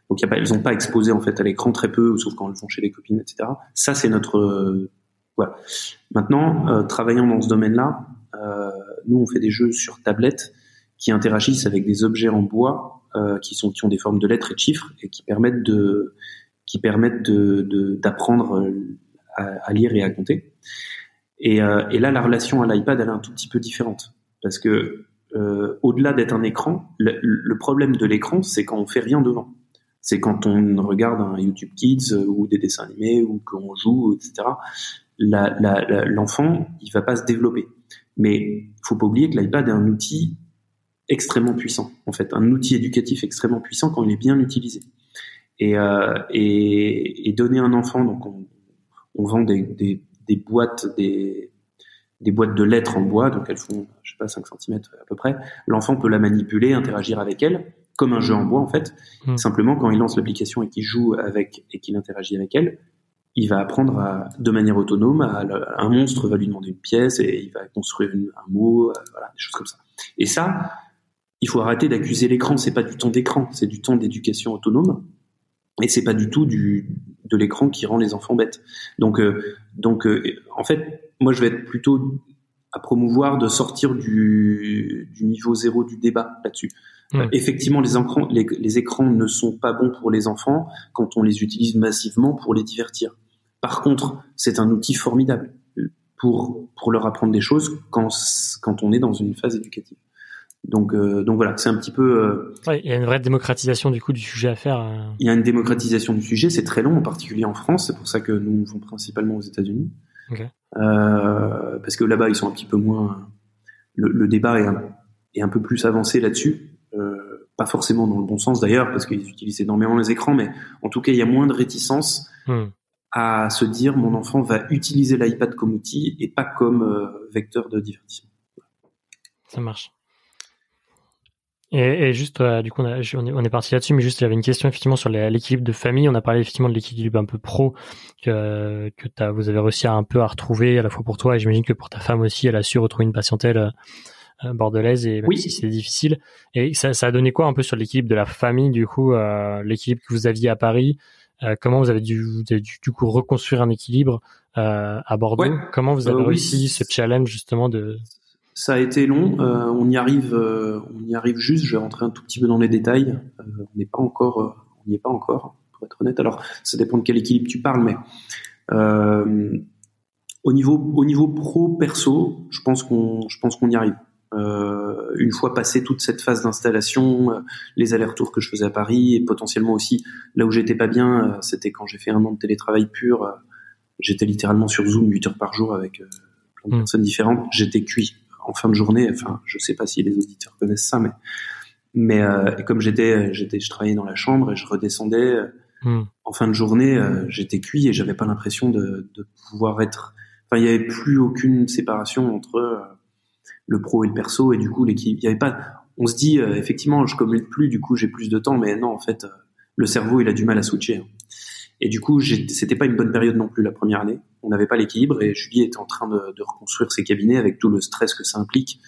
Donc y a pas, elles n'ont pas exposé en fait à l'écran très peu, sauf quand elles vont chez les copines, etc. Ça c'est notre voilà. Maintenant, travaillant dans ce domaine-là, nous on fait des jeux sur tablette qui interagissent avec des objets en bois euh, qui sont qui ont des formes de lettres et de chiffres et qui permettent de qui permettent de d'apprendre euh, à, à, lire et à compter. Et, euh, et là, la relation à l'iPad, elle est un tout petit peu différente parce que euh, au-delà d'être un écran, le, le problème de l'écran, c'est quand on fait rien devant. C'est quand on regarde un YouTube Kids ou des dessins animés ou qu'on joue, etc. L'enfant, il va pas se développer. Mais faut pas oublier que l'iPad est un outil extrêmement puissant, en fait, un outil éducatif extrêmement puissant quand il est bien utilisé. Et, euh, et, et, donner un enfant, donc on, on vend des, des, des, boîtes, des, des boîtes de lettres en bois, donc elles font, je sais pas, 5 cm à peu près. L'enfant peut la manipuler, interagir avec elle, comme un jeu en bois en fait. Mmh. Simplement, quand il lance l'application et qu'il joue avec et qu'il interagit avec elle, il va apprendre à, de manière autonome. À, un monstre va lui demander une pièce et il va construire un mot, euh, voilà, des choses comme ça. Et ça, il faut arrêter d'accuser l'écran. C'est pas du temps d'écran, c'est du temps d'éducation autonome. Et c'est pas du tout du, de l'écran qui rend les enfants bêtes. Donc, euh, donc, euh, en fait, moi, je vais être plutôt à promouvoir de sortir du, du niveau zéro du débat là-dessus. Euh, effectivement, les écrans, les, les, écrans ne sont pas bons pour les enfants quand on les utilise massivement pour les divertir. Par contre, c'est un outil formidable pour, pour leur apprendre des choses quand, quand on est dans une phase éducative. Donc, euh, donc voilà, c'est un petit peu. Euh, ouais, il y a une vraie démocratisation du coup du sujet à faire. Euh. Il y a une démocratisation du sujet, c'est très long, en particulier en France. C'est pour ça que nous nous faisons principalement aux États-Unis, okay. euh, parce que là-bas ils sont un petit peu moins. Le, le débat est un, est un, peu plus avancé là-dessus. pas forcément dans le bon sens d'ailleurs, parce qu'ils utilisent énormément les écrans, mais en tout cas il y a moins de réticence hmm. À se dire mon enfant va utiliser l'iPad comme outil et pas comme vecteur de divertissement. Ça marche. Et, et, juste, euh, du coup, on, a, on est, parti là-dessus, mais juste, il y avait une question effectivement sur l'équilibre de famille. On a parlé effectivement de l'équilibre un peu pro que, que as, vous avez réussi à un peu à retrouver à la fois pour toi et j'imagine que pour ta femme aussi, elle a su retrouver une patientèle euh, euh, bordelaise et oui. si c'est difficile. Et ça, ça, a donné quoi un peu sur l'équilibre de la famille, du coup, euh, l'équilibre que vous aviez à Paris Comment vous avez dû, vous avez dû, du coup reconstruire un équilibre à Bordeaux? Comment vous avez réussi ce challenge justement de ça a été long. Euh, on y arrive, euh, on y arrive juste. Je vais rentrer un tout petit peu dans les détails. Euh, on n'est pas encore, on n'y est pas encore, pour être honnête. Alors, ça dépend de quel équilibre tu parles, mais au niveau, au niveau pro perso, je pense qu'on, je pense qu'on y arrive. Une fois passé toute cette phase d'installation, les allers-retours que je faisais à Paris et potentiellement aussi là où j'étais pas bien, c'était quand j'ai fait un an de télétravail pur. j'étais littéralement sur Zoom 8 heures par jour avec plein de mmh. personnes différentes. J'étais cuit en fin de journée. Enfin, je sais pas si les auditeurs connaissent ça, mais mais euh, comme j'étais, j'étais, je travaillais dans la chambre et je redescendais euh, hmm. en fin de journée, euh, j'étais cuit et j'avais pas l'impression de, de, pouvoir être. Enfin, il y avait plus aucune séparation entre le pro et le perso et du coup l'équipe. Il y avait pas. On se dit effectivement, je commute plus, du coup j'ai plus de temps, mais non, en fait, le cerveau il a du mal à switcher. Hein. Et du coup, c'était pas une bonne période non plus la première année. On n'avait pas l'équilibre et Julie était en train de, de, reconstruire ses cabinets avec tout le stress que ça implique.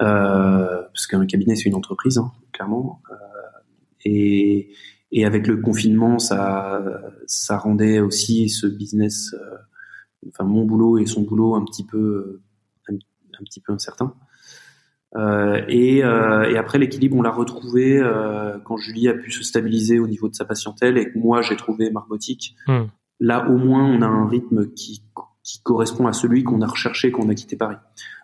Euh, parce qu'un cabinet c'est une entreprise, hein, clairement. Euh, et, et, avec le confinement, ça, ça rendait aussi ce business euh, enfin mon boulot et son boulot un petit peu, un, petit peu incertain. Euh, et, euh, et, après l'équilibre, on l'a retrouvé euh, quand Julie a pu se stabiliser au niveau de sa patientèle et que moi j'ai trouvé Marbotique. Hmm. Là, au moins, on a un rythme qui, qui correspond à celui qu'on a recherché quand on a quitté Paris.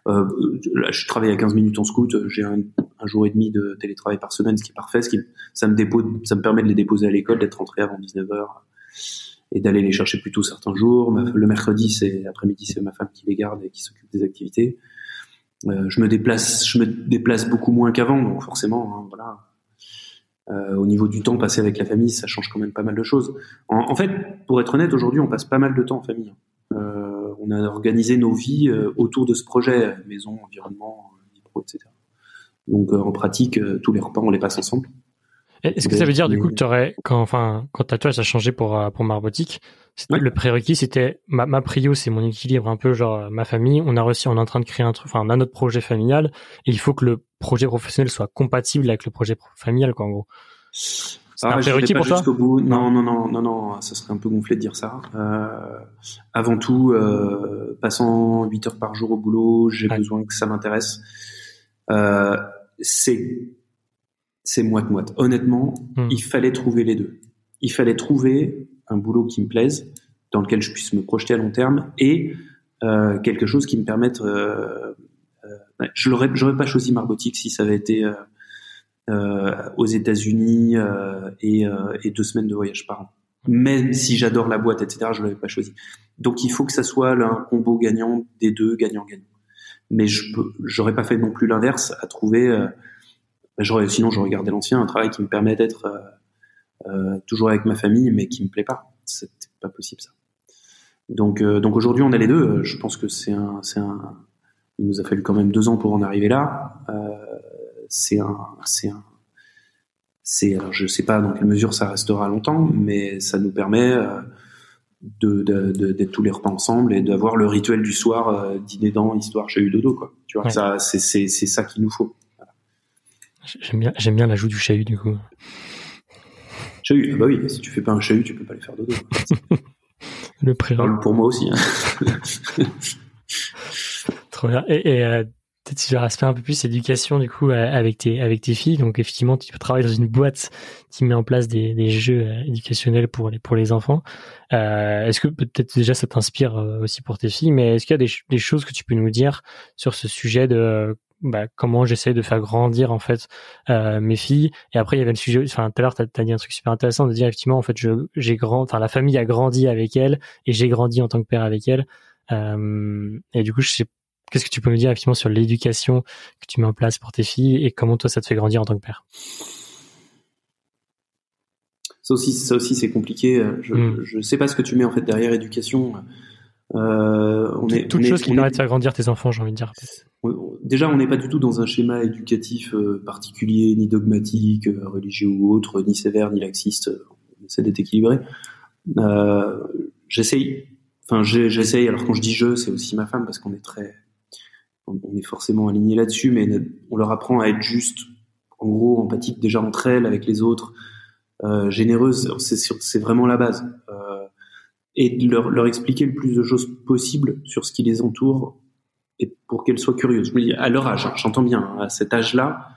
Là, je travaille à 15 minutes en scout, j'ai un, un, jour et demi de télétravail par semaine, ce qui est parfait, ce qui, ça me dépose, ça me permet de les déposer à l'école, d'être rentré avant 19h et d'aller les chercher plus tôt certains jours. Le mercredi, c'est après-midi, c'est ma femme qui les garde et qui s'occupe des activités. Euh, je me déplace, je me déplace beaucoup moins qu'avant, donc forcément, hein, voilà. Euh, au niveau du temps passé avec la famille, ça change quand même pas mal de choses. En, fait, pour être honnête, aujourd'hui, on passe pas mal de temps en famille. Euh, on a organisé nos vies autour de ce projet, maison, environnement, vie etc. Donc, en pratique, tous les repas, on les passe ensemble. Est-ce que ça veut dire du coup que tu aurais, quand, enfin, quand ta toile ça a changé pour euh, pour Marbotique, le prérequis c'était ma, ma prio, c'est mon équilibre un peu genre ma famille. On a réussi, on est en train de créer un truc, enfin, on a notre projet familial et il faut que le projet professionnel soit compatible avec le projet familial, quoi, en gros. C'est un prérequis pour toi bout. Non, non, non, non, non, ça serait un peu gonflé de dire ça. Euh, avant tout, euh, passant 8 heures par jour au boulot, j'ai besoin que ça m'intéresse. Euh, c'est c'est moite-moite. Honnêtement, hmm. il fallait trouver les deux. Il fallait trouver un boulot qui me plaise, dans lequel je puisse me projeter à long terme, et euh, quelque chose qui me permette. Euh, euh, je l'aurais, j'aurais pas choisi Marbotique si ça avait été aux États-Unis et, et, deux semaines de voyage par an. Même si j'adore la boîte, etc., je l'avais pas choisi. Donc il faut que ça soit un combo gagnant des deux, gagnant-gagnant. Mais je peux, j'aurais pas fait non plus l'inverse, à trouver j'aurais, sinon, j'aurais gardé l'ancien, un travail qui me permet d'être euh, euh, toujours avec ma famille, mais qui me plaît pas. C'est pas possible ça. Donc, euh, donc aujourd'hui, on a les deux. Je pense que c'est un, c'est un. Il nous a fallu quand même deux ans pour en arriver là. c'est un, c'est un, c'est. Alors, je sais pas dans quelle mesure ça restera longtemps, mais ça nous permet de, d'être tous les repas ensemble et d'avoir le rituel du soir, dîner dans, histoire, j'ai eu dodo, quoi. Tu vois, ça, c'est, c'est, c'est ça qu'il nous faut. J'aime bien, j'aime bien l'ajout du chahut du coup. Chahut, ah bah oui, si tu fais pas un chahut, tu peux pas les faire dodo. le pré Pour moi aussi. Hein. Trop bien. Et, et euh, peut-être si je un peu plus éducation du coup euh, avec tes avec tes filles. Donc effectivement, tu peux travailler dans une boîte qui met en place des, des jeux euh, éducationnels pour les pour les enfants. Euh, est-ce que peut-être déjà ça t'inspire aussi pour tes filles, mais est-ce qu'il y a des, des choses que tu peux nous dire sur ce sujet de bah, comment j'essaie de faire grandir en fait euh, mes filles. Et après, il y avait le sujet. Enfin, tout à l'heure, t'as as dit un truc super intéressant de dire effectivement, en fait, je j'ai grand, enfin, la famille a grandi avec elle et j'ai grandi en tant que père avec elle. Euh, et du coup, je sais, qu'est-ce que tu peux me dire effectivement sur l'éducation que tu mets en place pour tes filles et comment toi ça te fait grandir en tant que père? Ça aussi, ça aussi, c'est compliqué. Je, hmm. je sais pas ce que tu mets en fait derrière éducation. Euh, on est, toute chose qui permet de faire grandir tes enfants, j'ai envie de dire. Déjà, on n'est pas du tout dans un schéma éducatif euh, particulier, ni dogmatique, euh, religieux ou autre, ni sévère, ni laxiste. On essaie d'être équilibré. Euh, j'essaye, enfin, j'essaye. Alors quand je dis je, c'est aussi ma femme parce qu'on est très, on est forcément aligné là-dessus, mais on leur apprend à être juste, en gros, empathique déjà entre elles, avec les autres, généreuse. C'est vraiment la base. Euh, et de leur, leur, expliquer le plus de choses possible sur ce qui les entoure et pour qu'elles soient curieuses. Je me dis, à leur âge, hein, j'entends bien, hein, à cet âge-là,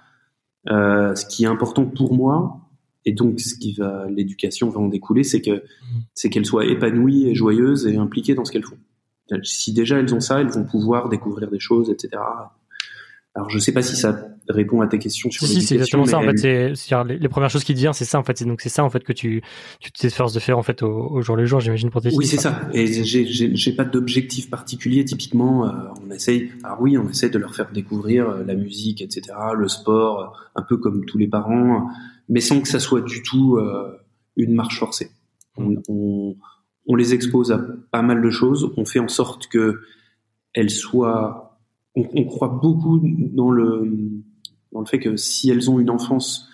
euh, ce qui est important pour moi, et donc ce qui va, l'éducation va en découler, c'est que mmh. c'est qu'elles soient épanouies et joyeuses et impliquées dans ce qu'elles font. Si déjà elles ont ça, elles vont pouvoir découvrir des choses, etc. Alors je sais pas si ça répond à ta question sur si, c'est exactement ça en fait c'est les, les, premières choses qui te viennent c'est ça en fait donc c'est ça en fait que tu tu t'efforces de faire en fait au, jour le jour j'imagine pour tes oui c'est ça. Et j'ai j'ai pas d'objectif particulier typiquement euh, on essaye alors oui on essaie de leur faire découvrir euh, la musique etc le sport euh, un peu comme tous les parents mais sans que ça soit du tout une marche forcée. On, on, on les expose à pas mal de choses. On fait en sorte que elles soient on, on, croit beaucoup dans le, dans le fait que si elles ont une enfance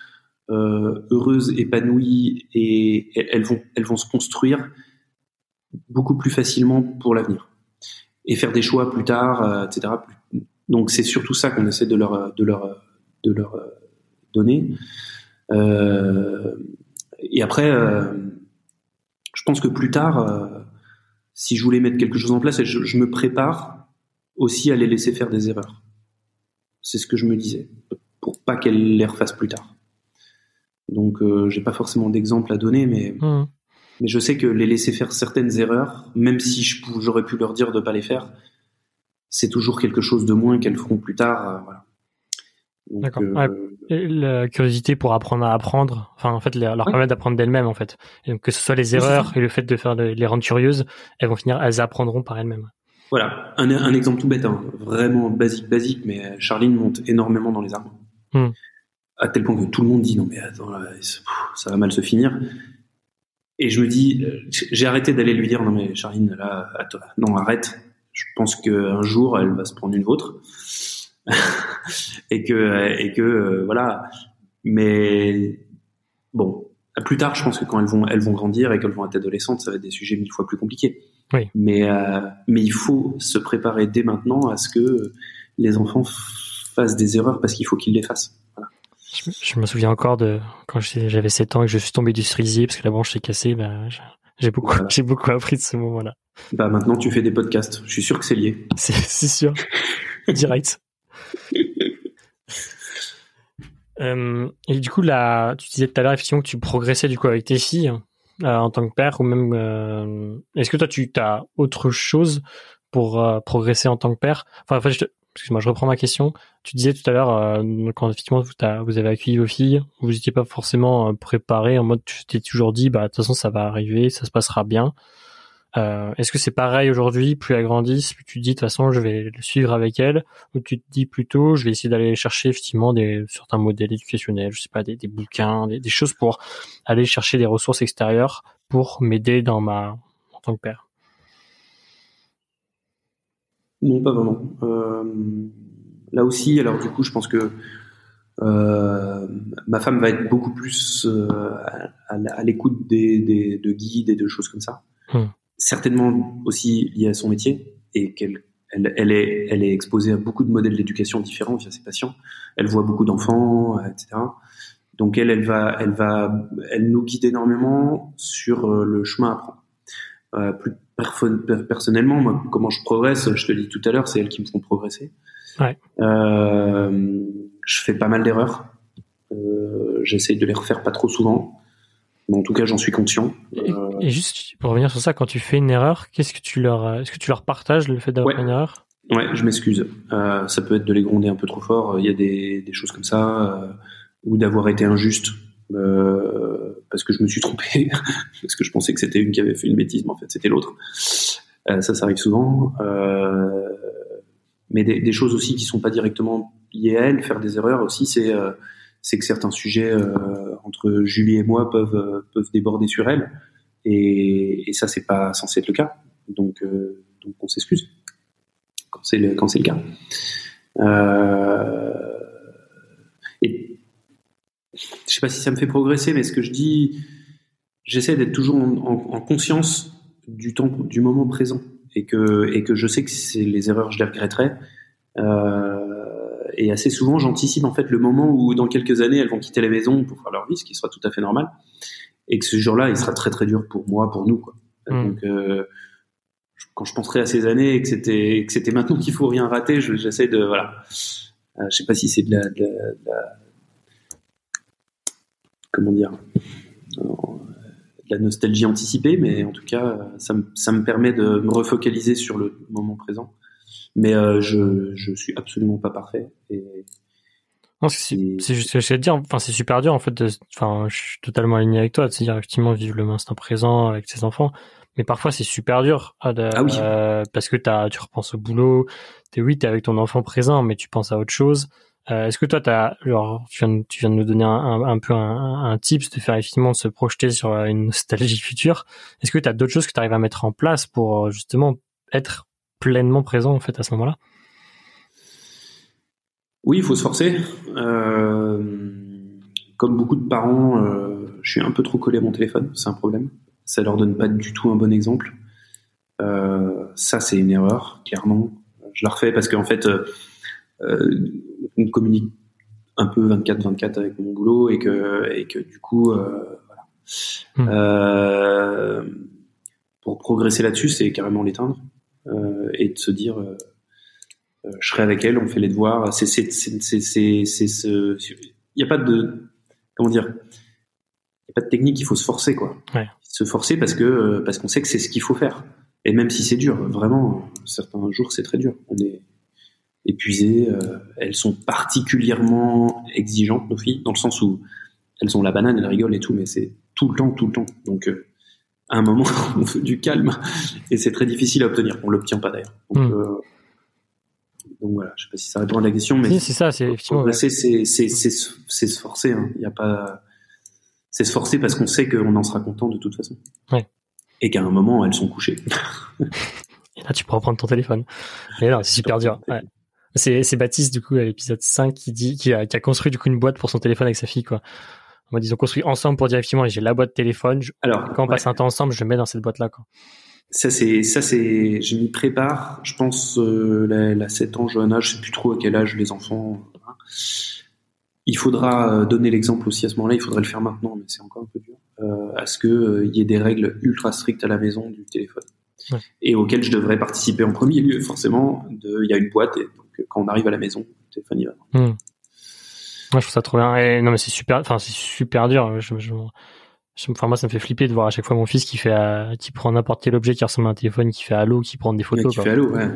euh, heureuse, épanouie, et elles vont, elles vont se construire beaucoup plus facilement pour l'avenir et faire des choix plus tard, euh, etc. Donc c'est surtout ça qu'on essaie de leur, de leur, de leur donner. Euh, et après, je pense que plus tard, si je voulais mettre quelque chose en place, je me prépare aussi à les laisser faire des erreurs. C'est ce que je me disais, pour pas qu'elles les refassent plus tard. Donc, euh, j'ai pas forcément d'exemple à donner, mais, Mmh. mais je sais que les laisser faire certaines erreurs, même si j'aurais pu leur dire de pas les faire, c'est toujours quelque chose de moins qu'elles feront plus tard. euh, voilà. D'accord. euh, Ouais. La curiosité pour apprendre à apprendre, enfin en fait les- leur Ouais. permettre d'apprendre d'elles-mêmes en fait. Et donc que ce soit les erreurs et le fait de faire de les rendre curieuses, elles vont finir, elles apprendront par elles-mêmes. Voilà, un, un exemple tout bête, hein, vraiment basique, basique, mais Charline monte énormément dans les arbres. Hmm. À tel point que tout le monde dit non mais attends, là, ça va mal se finir. Et je me dis, euh, j'ai arrêté d'aller lui dire non mais Charline, là, attends, non arrête. Je pense qu'un jour elle va se prendre une vôtre et que et que euh, voilà. Mais bon, plus tard, je pense que quand elles vont elles vont grandir et qu'elles vont être adolescentes, ça va être des sujets mille fois plus compliqués. Oui. Mais, euh, mais il faut se préparer dès maintenant à ce que les enfants fassent des erreurs parce qu'il faut qu'ils les fassent. Voilà. Je, me- je me souviens encore de quand j'avais 7 ans et que je suis tombé du cerisier parce que la branche s'est cassée. Bah, j'ai- beaucoup, Voilà. j'ai beaucoup appris de ce moment-là. Bah maintenant tu fais des podcasts. Je suis sûr que c'est lié. C'est sûr. Direct. Euh, et du coup, là, tu disais tout à l'heure effectivement que tu progressais du coup avec tes filles en tant que père ou même. euh, Est-ce que toi, tu as autre chose pour euh, progresser en tant que père? Enfin, je excuse-moi, je reprends ma question. Tu disais tout à l'heure euh, quand effectivement vous, avez accueilli vos filles, vous n'étiez pas forcément euh, préparé en mode tu t'es toujours dit bah de toute façon ça va arriver, ça se passera bien. Euh, Est-ce que c'est pareil aujourd'hui, plus elles grandissent, plus tu te dis de toute façon je vais le suivre avec elles, ou tu te dis plutôt je vais essayer d'aller chercher effectivement des certains modèles éducationnels, je sais pas des, des bouquins, des, des choses pour aller chercher des ressources extérieures pour m'aider dans ma en tant que père? Non, pas vraiment. Euh, là aussi, alors du coup, je pense que euh, ma femme va être beaucoup plus à, l'écoute des, des- de guides et de choses comme ça. Hmm. Certainement aussi lié à son métier et qu'elle elle, elle est, elle est exposée à beaucoup de modèles d'éducation différents via ses patients. Elle voit beaucoup d'enfants, euh, etc. Donc elle, elle va, elle va, elle nous guide énormément sur euh, le chemin à prendre. Euh, plus personnellement, moi, comment je progresse, je te dit tout à l'heure, c'est elles qui me font progresser. Ouais. Euh, je fais pas mal d'erreurs. Euh, J'essaye de les refaire pas trop souvent. Mais en tout cas, j'en suis conscient. Et, Euh, et juste pour revenir sur ça, quand tu fais une erreur, qu'est-ce que tu leur, est-ce que tu leur partages le fait d'avoir Ouais. une erreur? Ouais, je m'excuse. Euh, ça peut être de les gronder un peu trop fort. Il y a des, des choses comme ça, euh, ou d'avoir été injuste euh, parce que je me suis trompé, parce que je pensais que c'était une qui avait fait une bêtise, mais en fait c'était l'autre. Euh, ça, ça arrive souvent. Euh, mais des, des choses aussi qui sont pas directement liées à elle, faire des erreurs aussi, c'est euh, c'est que certains sujets euh, entre Julie et moi peuvent euh, peuvent déborder sur elle, et, et ça c'est pas censé être le cas. Donc euh, donc on s'excuse quand c'est le, quand c'est le cas. Euh, et je sais pas si ça me fait progresser, mais ce que je dis, j'essaie d'être toujours en, en- en conscience du temps, du moment présent, et que et que je sais que c'est les erreurs, je les regretterai. Euh, et assez souvent, j'anticipe en fait le moment où, dans quelques années, elles vont quitter la maison pour faire leur vie, ce qui sera tout à fait normal, et que ce jour-là, il sera très très dur pour moi, pour nous, quoi. Mm. Donc, euh, quand je penserai à ces années et que c'était que c'était maintenant qu'il faut rien rater, je- j'essaie de voilà. Euh, je sais pas si c'est de la, de la- de la- comment dire euh, de la nostalgie anticipée, mais en tout cas, ça me, ça me permet de me refocaliser sur le moment présent. Mais euh, je je suis absolument pas parfait et c'est c'est juste ce que je dire. Enfin, c'est super dur en fait. de- Enfin, je suis totalement aligné avec toi. de se dire effectivement vivre le instant présent avec ses enfants. Mais parfois c'est super dur à de- Ah oui. euh, parce que t'as, tu repenses au boulot. T'es oui, t'es avec ton enfant présent, mais tu penses à autre chose. Euh, Est-ce que toi, t'as, genre, tu viens, de- tu viens de nous donner un, un, un peu un, un tips de faire effectivement de se projeter sur euh, une nostalgie future. Est-ce que tu as d'autres choses que tu arrives à mettre en place pour euh, justement être pleinement présent en fait à ce moment-là Oui, il faut se forcer. Euh, comme beaucoup de parents, euh, je suis un peu trop collé à mon téléphone, c'est un problème. Ça leur donne pas du tout un bon exemple. Euh, ça, c'est une erreur, clairement. Je la refais parce qu'en fait, on communique un peu 24-24 avec mon boulot et que, et que du coup, voilà. Hmm. Pour progresser là-dessus, c'est carrément l'éteindre et de se dire, euh, euh, je serai avec elle, on fait les devoirs. C'est, c'est, c'est, c'est, c'est, ce, il n'y a pas de, comment dire, il n'y a pas de technique, il faut se forcer, quoi. Ouais. Se forcer parce que, parce qu'on sait que c'est ce qu'il faut faire. Et même si c'est dur, vraiment, certains jours c'est très dur. On est épuisé. Euh, elles sont particulièrement exigeantes, nos filles, dans le sens où elles ont la banane, elles rigolent et tout, mais c'est tout le temps, tout le temps. Donc, euh, à un moment, on veut du calme et c'est très difficile à obtenir. On l'obtient pas d'ailleurs. Donc, Mm. euh, donc voilà, je sais pas si ça répond à la question, mais Si, c'est ça, c'est effectivement. ouais. c'est se- forcer. hein. Il y a pas, c'est se forcer parce qu'on sait qu'on en sera content de toute façon. Ouais. Et qu'à un moment, elles sont couchées. Et là, tu peux reprendre ton téléphone. Mais non, c'est super dur. Ouais. C'est Baptiste, du coup, à l'épisode 5, qui dit, qui a, qui a construit, du coup, une boîte pour son téléphone avec sa fille, quoi. En mode, ils ont construit ensemble pour dire, effectivement, j'ai la boîte téléphone. je- Alors, quand on ouais. passe un temps ensemble, je le mets dans cette boîte-là, quoi. Ça c'est ça c'est je m'y prépare. Je pense euh, la, la 7 ans Johanna, je sais plus trop à quel âge les enfants. voilà. Il faudra euh, donner l'exemple aussi à ce moment-là. Il faudrait le faire maintenant, mais c'est encore un peu dur. Euh, à ce que euh, y ait des règles ultra strictes à la maison du téléphone Ouais. et auxquelles je devrais participer en premier lieu forcément. Il y a une boîte et donc quand on arrive à la maison, le téléphone y va. Hmm. Ouais, je trouve ça trop bien. Et non, mais c'est super, enfin, c'est super dur. Je, je, je- enfin, moi, ça me fait flipper de voir à chaque fois mon fils qui fait, euh, qui prend n'importe quel objet qui ressemble à un téléphone, qui fait allô, qui prend des photos, qui quoi. fait allô, ouais.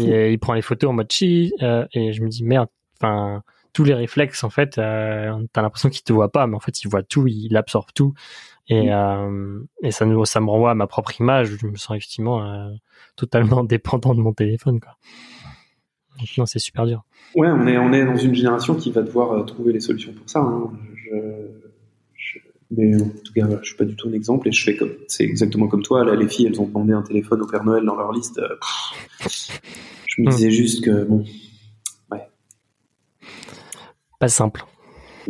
Et il prend les photos en mode chi, euh, et je me dis merde, enfin tous les réflexes en fait, euh, t'as l'impression qu'il te voit pas, mais en fait il voit tout, il absorbe tout, et euh, et ça nous ça me renvoie à ma propre image, où je me sens effectivement euh, totalement dépendant de mon téléphone quoi. Donc, non, c'est super dur. Ouais, on est, on est dans une génération qui va devoir euh, trouver les solutions pour ça. hein. Je, je- mais en tout cas, je suis pas du tout un exemple et je fais comme, c'est exactement comme toi. Là, les filles, elles ont demandé un téléphone au Père Noël dans leur liste. euh, je me Hmm. disais juste que bon, Pas simple.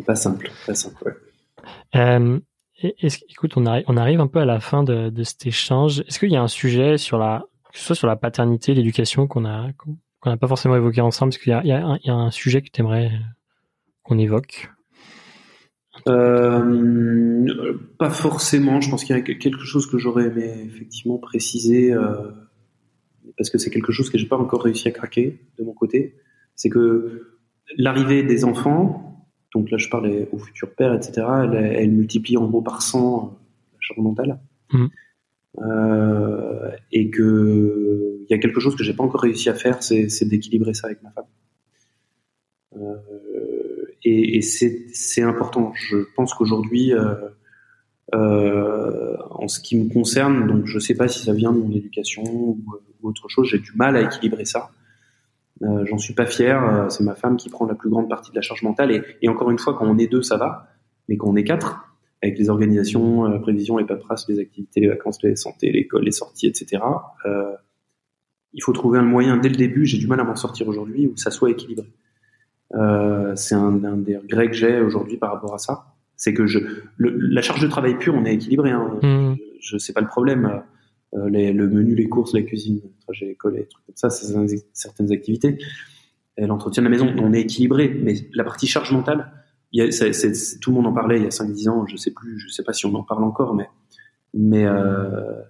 pas simple, pas simple. Ouais. Euh, écoute, on arrive, on arrive un peu à la fin de, de cet échange. Est-ce qu'il y a un sujet sur la, que ce soit sur la paternité, l'éducation qu'on a, qu'on n'a pas forcément évoqué ensemble Est-ce qu'il y a, y un, il y a un sujet que tu aimerais qu'on évoque Euh, pas forcément. Je pense qu'il y a quelque chose que j'aurais aimé effectivement préciser euh, parce que c'est quelque chose que j'ai pas encore réussi à craquer de mon côté. C'est que l'arrivée des enfants, donc là je parle au futur père, etc. Elle, elle multiplie en gros par 100 la charge mentale. Mhm. Euh, et que il y a quelque chose que j'ai pas encore réussi à faire, c'est d'équilibrer ça avec ma femme. Euh, et, et c'est important. Je pense qu'aujourd'hui, euh, euh, en ce qui me concerne, donc je sais pas si ça vient de mon éducation ou, autre chose, j'ai du mal à équilibrer ça. J'en suis pas fier. C'est ma femme qui prend la plus grande partie de la charge mentale. Et encore une fois, quand on est deux, ça va. Mais quand on est quatre, avec les organisations, euh, prévisions, les paperasses, les activités, les vacances, les santé, l'école, les sorties, etc. Euh, il faut trouver un moyen dès le début. J'ai du mal à m'en sortir aujourd'hui où ça soit équilibré. Euh, c'est un, un des regrets que j'ai aujourd'hui par rapport à ça. C'est que je, le- la charge de travail pure, on est équilibré. Hein. Hmm. Je, sais pas le problème. Euh, les- le menu, les courses, la cuisine, le trajet à l'école, les trucs comme ça, c'est certaines activités. Et l'entretien de la maison, on est équilibré. Mais la partie charge mentale, il y a, c'est- c'est- c'est- tout le monde en parlait il y a 5-10 ans, je sais plus, je sais pas si on en parle encore, mais, mais euh,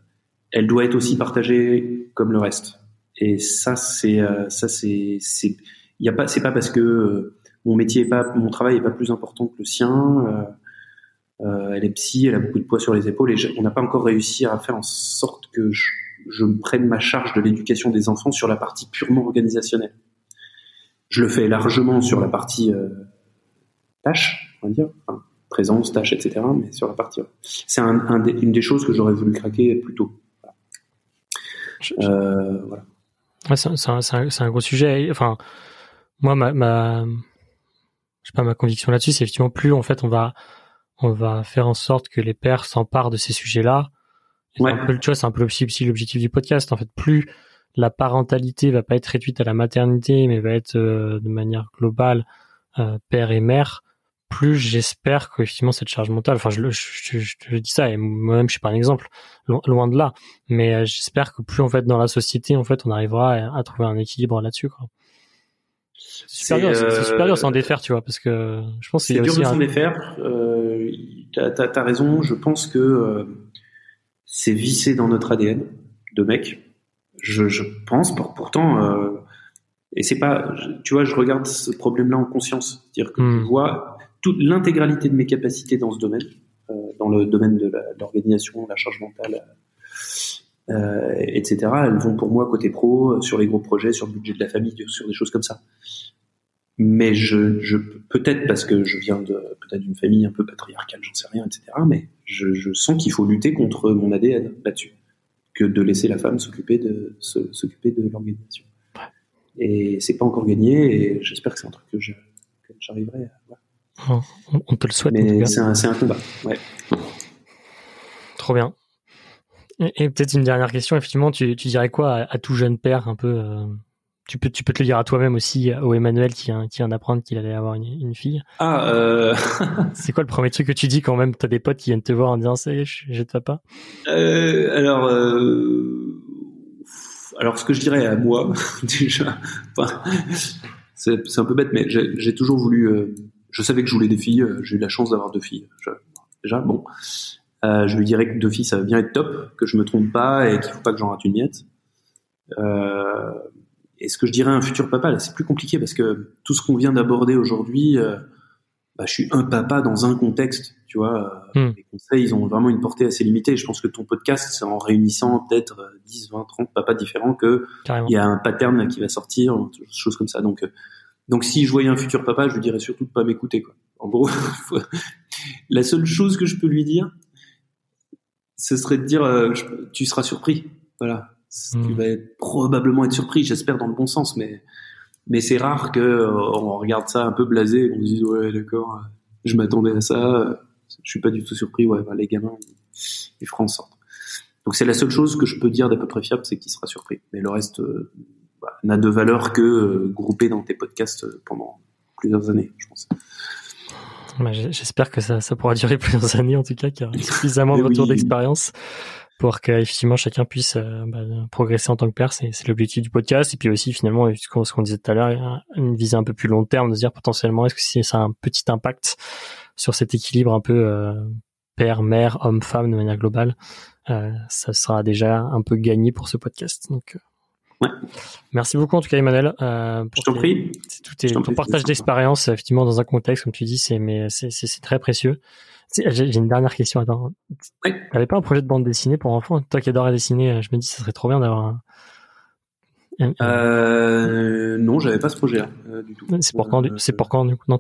elle doit être aussi partagée comme le reste. Et ça, c'est, euh, ça, c'est, c'est, y a pas, c'est pas parce que euh, mon métier est pas, mon travail est pas plus important que le sien. euh, euh, elle est psy, elle a beaucoup de poids sur les épaules et on n'a pas encore réussi à faire en sorte que je, je prenne ma charge de l'éducation des enfants sur la partie purement organisationnelle. Je le fais largement sur la partie tâche, on va dire, enfin, présence, tâche, etc. Mais sur la partie, c'est un, un des- une des choses que j'aurais voulu craquer plus tôt. Euh, voilà. Ouais, c'est, un, gros sujet. Et, Enfin, moi, ma, ma, je sais pas, ma conviction là-dessus, c'est effectivement plus en fait on va, on va faire en sorte que les pères s'emparent de ces sujets-là. Ouais. un peu, tu vois, c'est un peu l'objectif du podcast. En fait, plus la parentalité va pas être réduite à la maternité, mais va être euh, de manière globale euh, père et mère, plus j'espère qu'effectivement cette charge mentale, enfin je, le- je, je- je te dis ça et moi-même je suis pas un exemple, lo- loin de là, mais euh, j'espère que plus en fait dans la société en fait on arrivera à, à trouver un équilibre là-dessus quoi. C'est super C'est, dur, c'est super dur s'en euh, défaire tu vois parce que je pense C'est dur de s'en un... défaire. Euh, t'as, t'as raison. Je pense que euh, c'est vissé dans notre ADN de mec. Je, je pense, pour, pourtant, euh, et c'est pas, tu vois, je regarde ce problème-là en conscience, c'est-à-dire que je Hmm. vois toute l'intégralité de mes capacités dans ce domaine, euh, dans le domaine de l'organisation, la charge mentale, euh, etc. Elles vont pour moi côté pro, sur les gros projets, sur le budget de la famille, sur des choses comme ça. Mais je, je peut-être parce que je viens de peut-être d'une famille un peu patriarcale, j'en sais rien, etc. Mais je, je sens qu'il faut lutter contre mon ADN là-dessus, que de laisser la femme s'occuper de s'occuper de l'organisation. Et c'est pas encore gagné, et j'espère que c'est un truc que j'arriverai à voir. On, on te le souhaite Mais c'est un, un combat. Ouais. Trop bien. Et, et peut-être une dernière question, effectivement, tu, tu dirais quoi à, à tout jeune père un peu euh, tu, peux, tu peux te le dire à toi-même aussi, au Emmanuel qui vient, qui vient d'apprendre qu'il allait avoir une, une fille. Ah, euh, C'est quoi le premier truc que tu dis quand même? T'as des potes qui viennent te voir en disant c'est je jette papa Euh, alors, euh, alors ce que je dirais à moi, déjà, enfin, c'est un peu bête, mais j'ai j'ai toujours voulu. Je savais que je voulais des filles. euh, J'ai eu la chance d'avoir deux filles. Je- déjà, bon, euh, je lui dirais que deux filles, ça va bien être top, que je me trompe pas et qu'il faut pas que j'en rate une miette. Euh, et ce que je dirais à un futur papa, là, c'est plus compliqué parce que tout ce qu'on vient d'aborder aujourd'hui, euh, bah, je suis un papa dans un contexte, tu vois. Hmm. Les conseils, ils ont vraiment une portée assez limitée. Je pense que ton podcast, c'est en réunissant peut-être euh, 10, 20, 30 papas différents que il y a un pattern qui va sortir, des choses comme ça. Donc, donc si je voyais un futur papa, je lui dirais surtout de pas m'écouter, quoi. En gros, la seule chose que je peux lui dire, ce serait de dire, euh, je- tu seras surpris. Voilà. Tu Hmm. vas être- probablement être surpris, j'espère dans le bon sens, mais mais c'est rare que euh, on regarde ça un peu blasé, et qu'on se dise ouais d'accord, euh, je m'attendais à ça, euh, je suis pas du tout surpris. Ouais, bah, les gamins, ils, feront en sorte. Donc c'est la seule chose que je peux dire d'à peu près fiable, c'est qu'il sera surpris. Mais le reste euh, n'a de valeur que euh, groupé dans tes podcasts euh, pendant plusieurs années, je pense. Bah, J'espère que ça, ça pourra durer plusieurs années en tout cas, qu'il y aura suffisamment de Mais retour oui. d'expérience pour qu'effectivement chacun puisse euh, bah, progresser en tant que père. C'est l'objectif du podcast. Et puis aussi finalement, ce qu'on disait tout à l'heure, a une visée un peu plus long terme, de se dire potentiellement est-ce que si ça a un petit impact sur cet équilibre un peu euh, père, mère, homme, femme de manière globale, euh, ça sera déjà un peu gagné pour ce podcast. Donc, Ouais. merci beaucoup en tout cas Emmanuel. Euh, pour Je t'en prie. c'est tout tes- ton prie, partage d'expérience effectivement dans un contexte comme tu dis c'est mais très précieux j'ai une dernière question attends Ouais. t'avais pas un projet de bande dessinée pour enfants? Toi qui adorais dessiner je me dis ça serait trop bien d'avoir un, Euh, non, j'avais pas ce projet-là euh, du tout. c'est pour quand du- Euh, c'est pour quand du coup? Non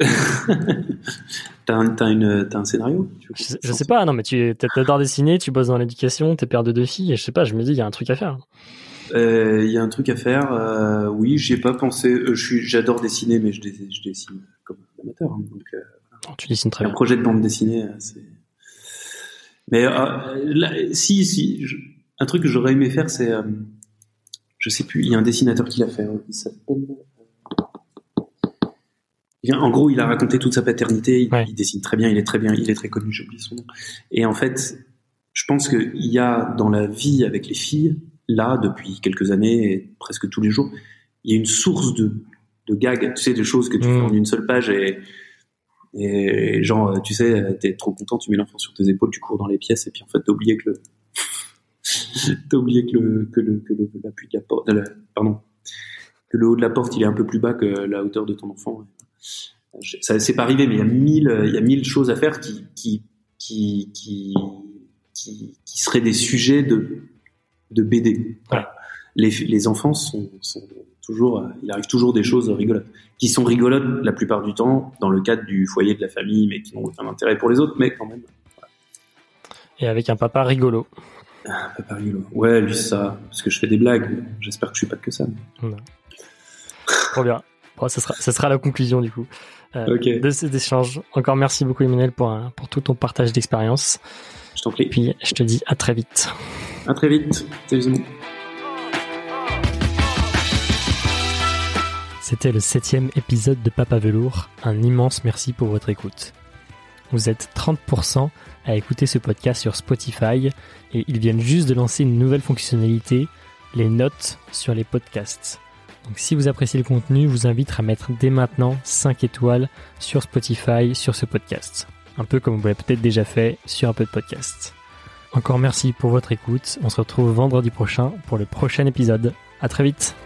t'as- un, t'as une, t'as un scénario tu veux je, sais- je lance sais pas non mais tu t'a- t'adores dessiner tu bosses dans l'éducation t'es père de deux filles et je sais pas je me dis il y a un truc à faire Euh, Il y a un truc à faire. euh, oui, j'y ai pas pensé. Euh, je suis, j'adore dessiner, mais je, dessine comme un amateur. hein, donc, Non, tu dessines très un bien projet de bande dessinée, c'est. Mais là, si, si, je- un truc que j'aurais aimé faire, c'est, je sais plus. Il y a un dessinateur qui l'a fait. Il s'appelle. En gros, il a raconté toute sa paternité. Il, Ouais. il dessine très bien. Il est très bien. Il est très connu. J'ai oublié son nom. Et en fait, je pense qu'il y a dans la vie avec les filles, là, depuis quelques années, et presque tous les jours, il y a une source de, de gags, tu sais, de choses que tu Mm. fais en une seule page et, et genre, euh, tu sais, t'es trop content, tu mets l'enfant sur tes épaules, tu cours dans les pièces et puis en fait, t'as oublié que le, t'as oublié que le, que le, que le, l'appui de la porte, la- pardon, que le haut de la porte, il est un peu plus bas que la hauteur de ton enfant. Ça, c'est pas arrivé, mais il y a mille, il y a mille choses à faire qui, qui, qui, qui, qui, qui seraient des sujets de, de BD. Voilà. Les, les enfants sont, sont toujours, euh, il arrive toujours des choses rigolotes, qui sont rigolotes la plupart du temps dans le cadre du foyer de la famille, mais qui n'ont aucun intérêt pour les autres, mais quand même. et avec un papa rigolo Un peu pas rigolo. Ouais, lui ça, parce que je fais des blagues. J'espère que je suis pas que ça. mais- trop bien bon, ça sera ça sera la conclusion du coup euh, de cet échange encore merci beaucoup Emmanuel pour un- pour tout ton partage d'expérience Je t'en prie. et puis je te dis à très vite À très vite. Salut. C'était le septième épisode de Papa Velours. Un immense merci pour votre écoute. Vous êtes 30% à écouter ce podcast sur Spotify et ils viennent juste de lancer une nouvelle fonctionnalité, les notes sur les podcasts. Donc si vous appréciez le contenu, je vous invite à mettre dès maintenant 5 étoiles sur Spotify sur ce podcast. Un peu comme vous l'avez peut-être déjà fait sur un peu de podcast. Encore merci pour votre écoute. On se retrouve vendredi prochain pour le prochain épisode. À très vite.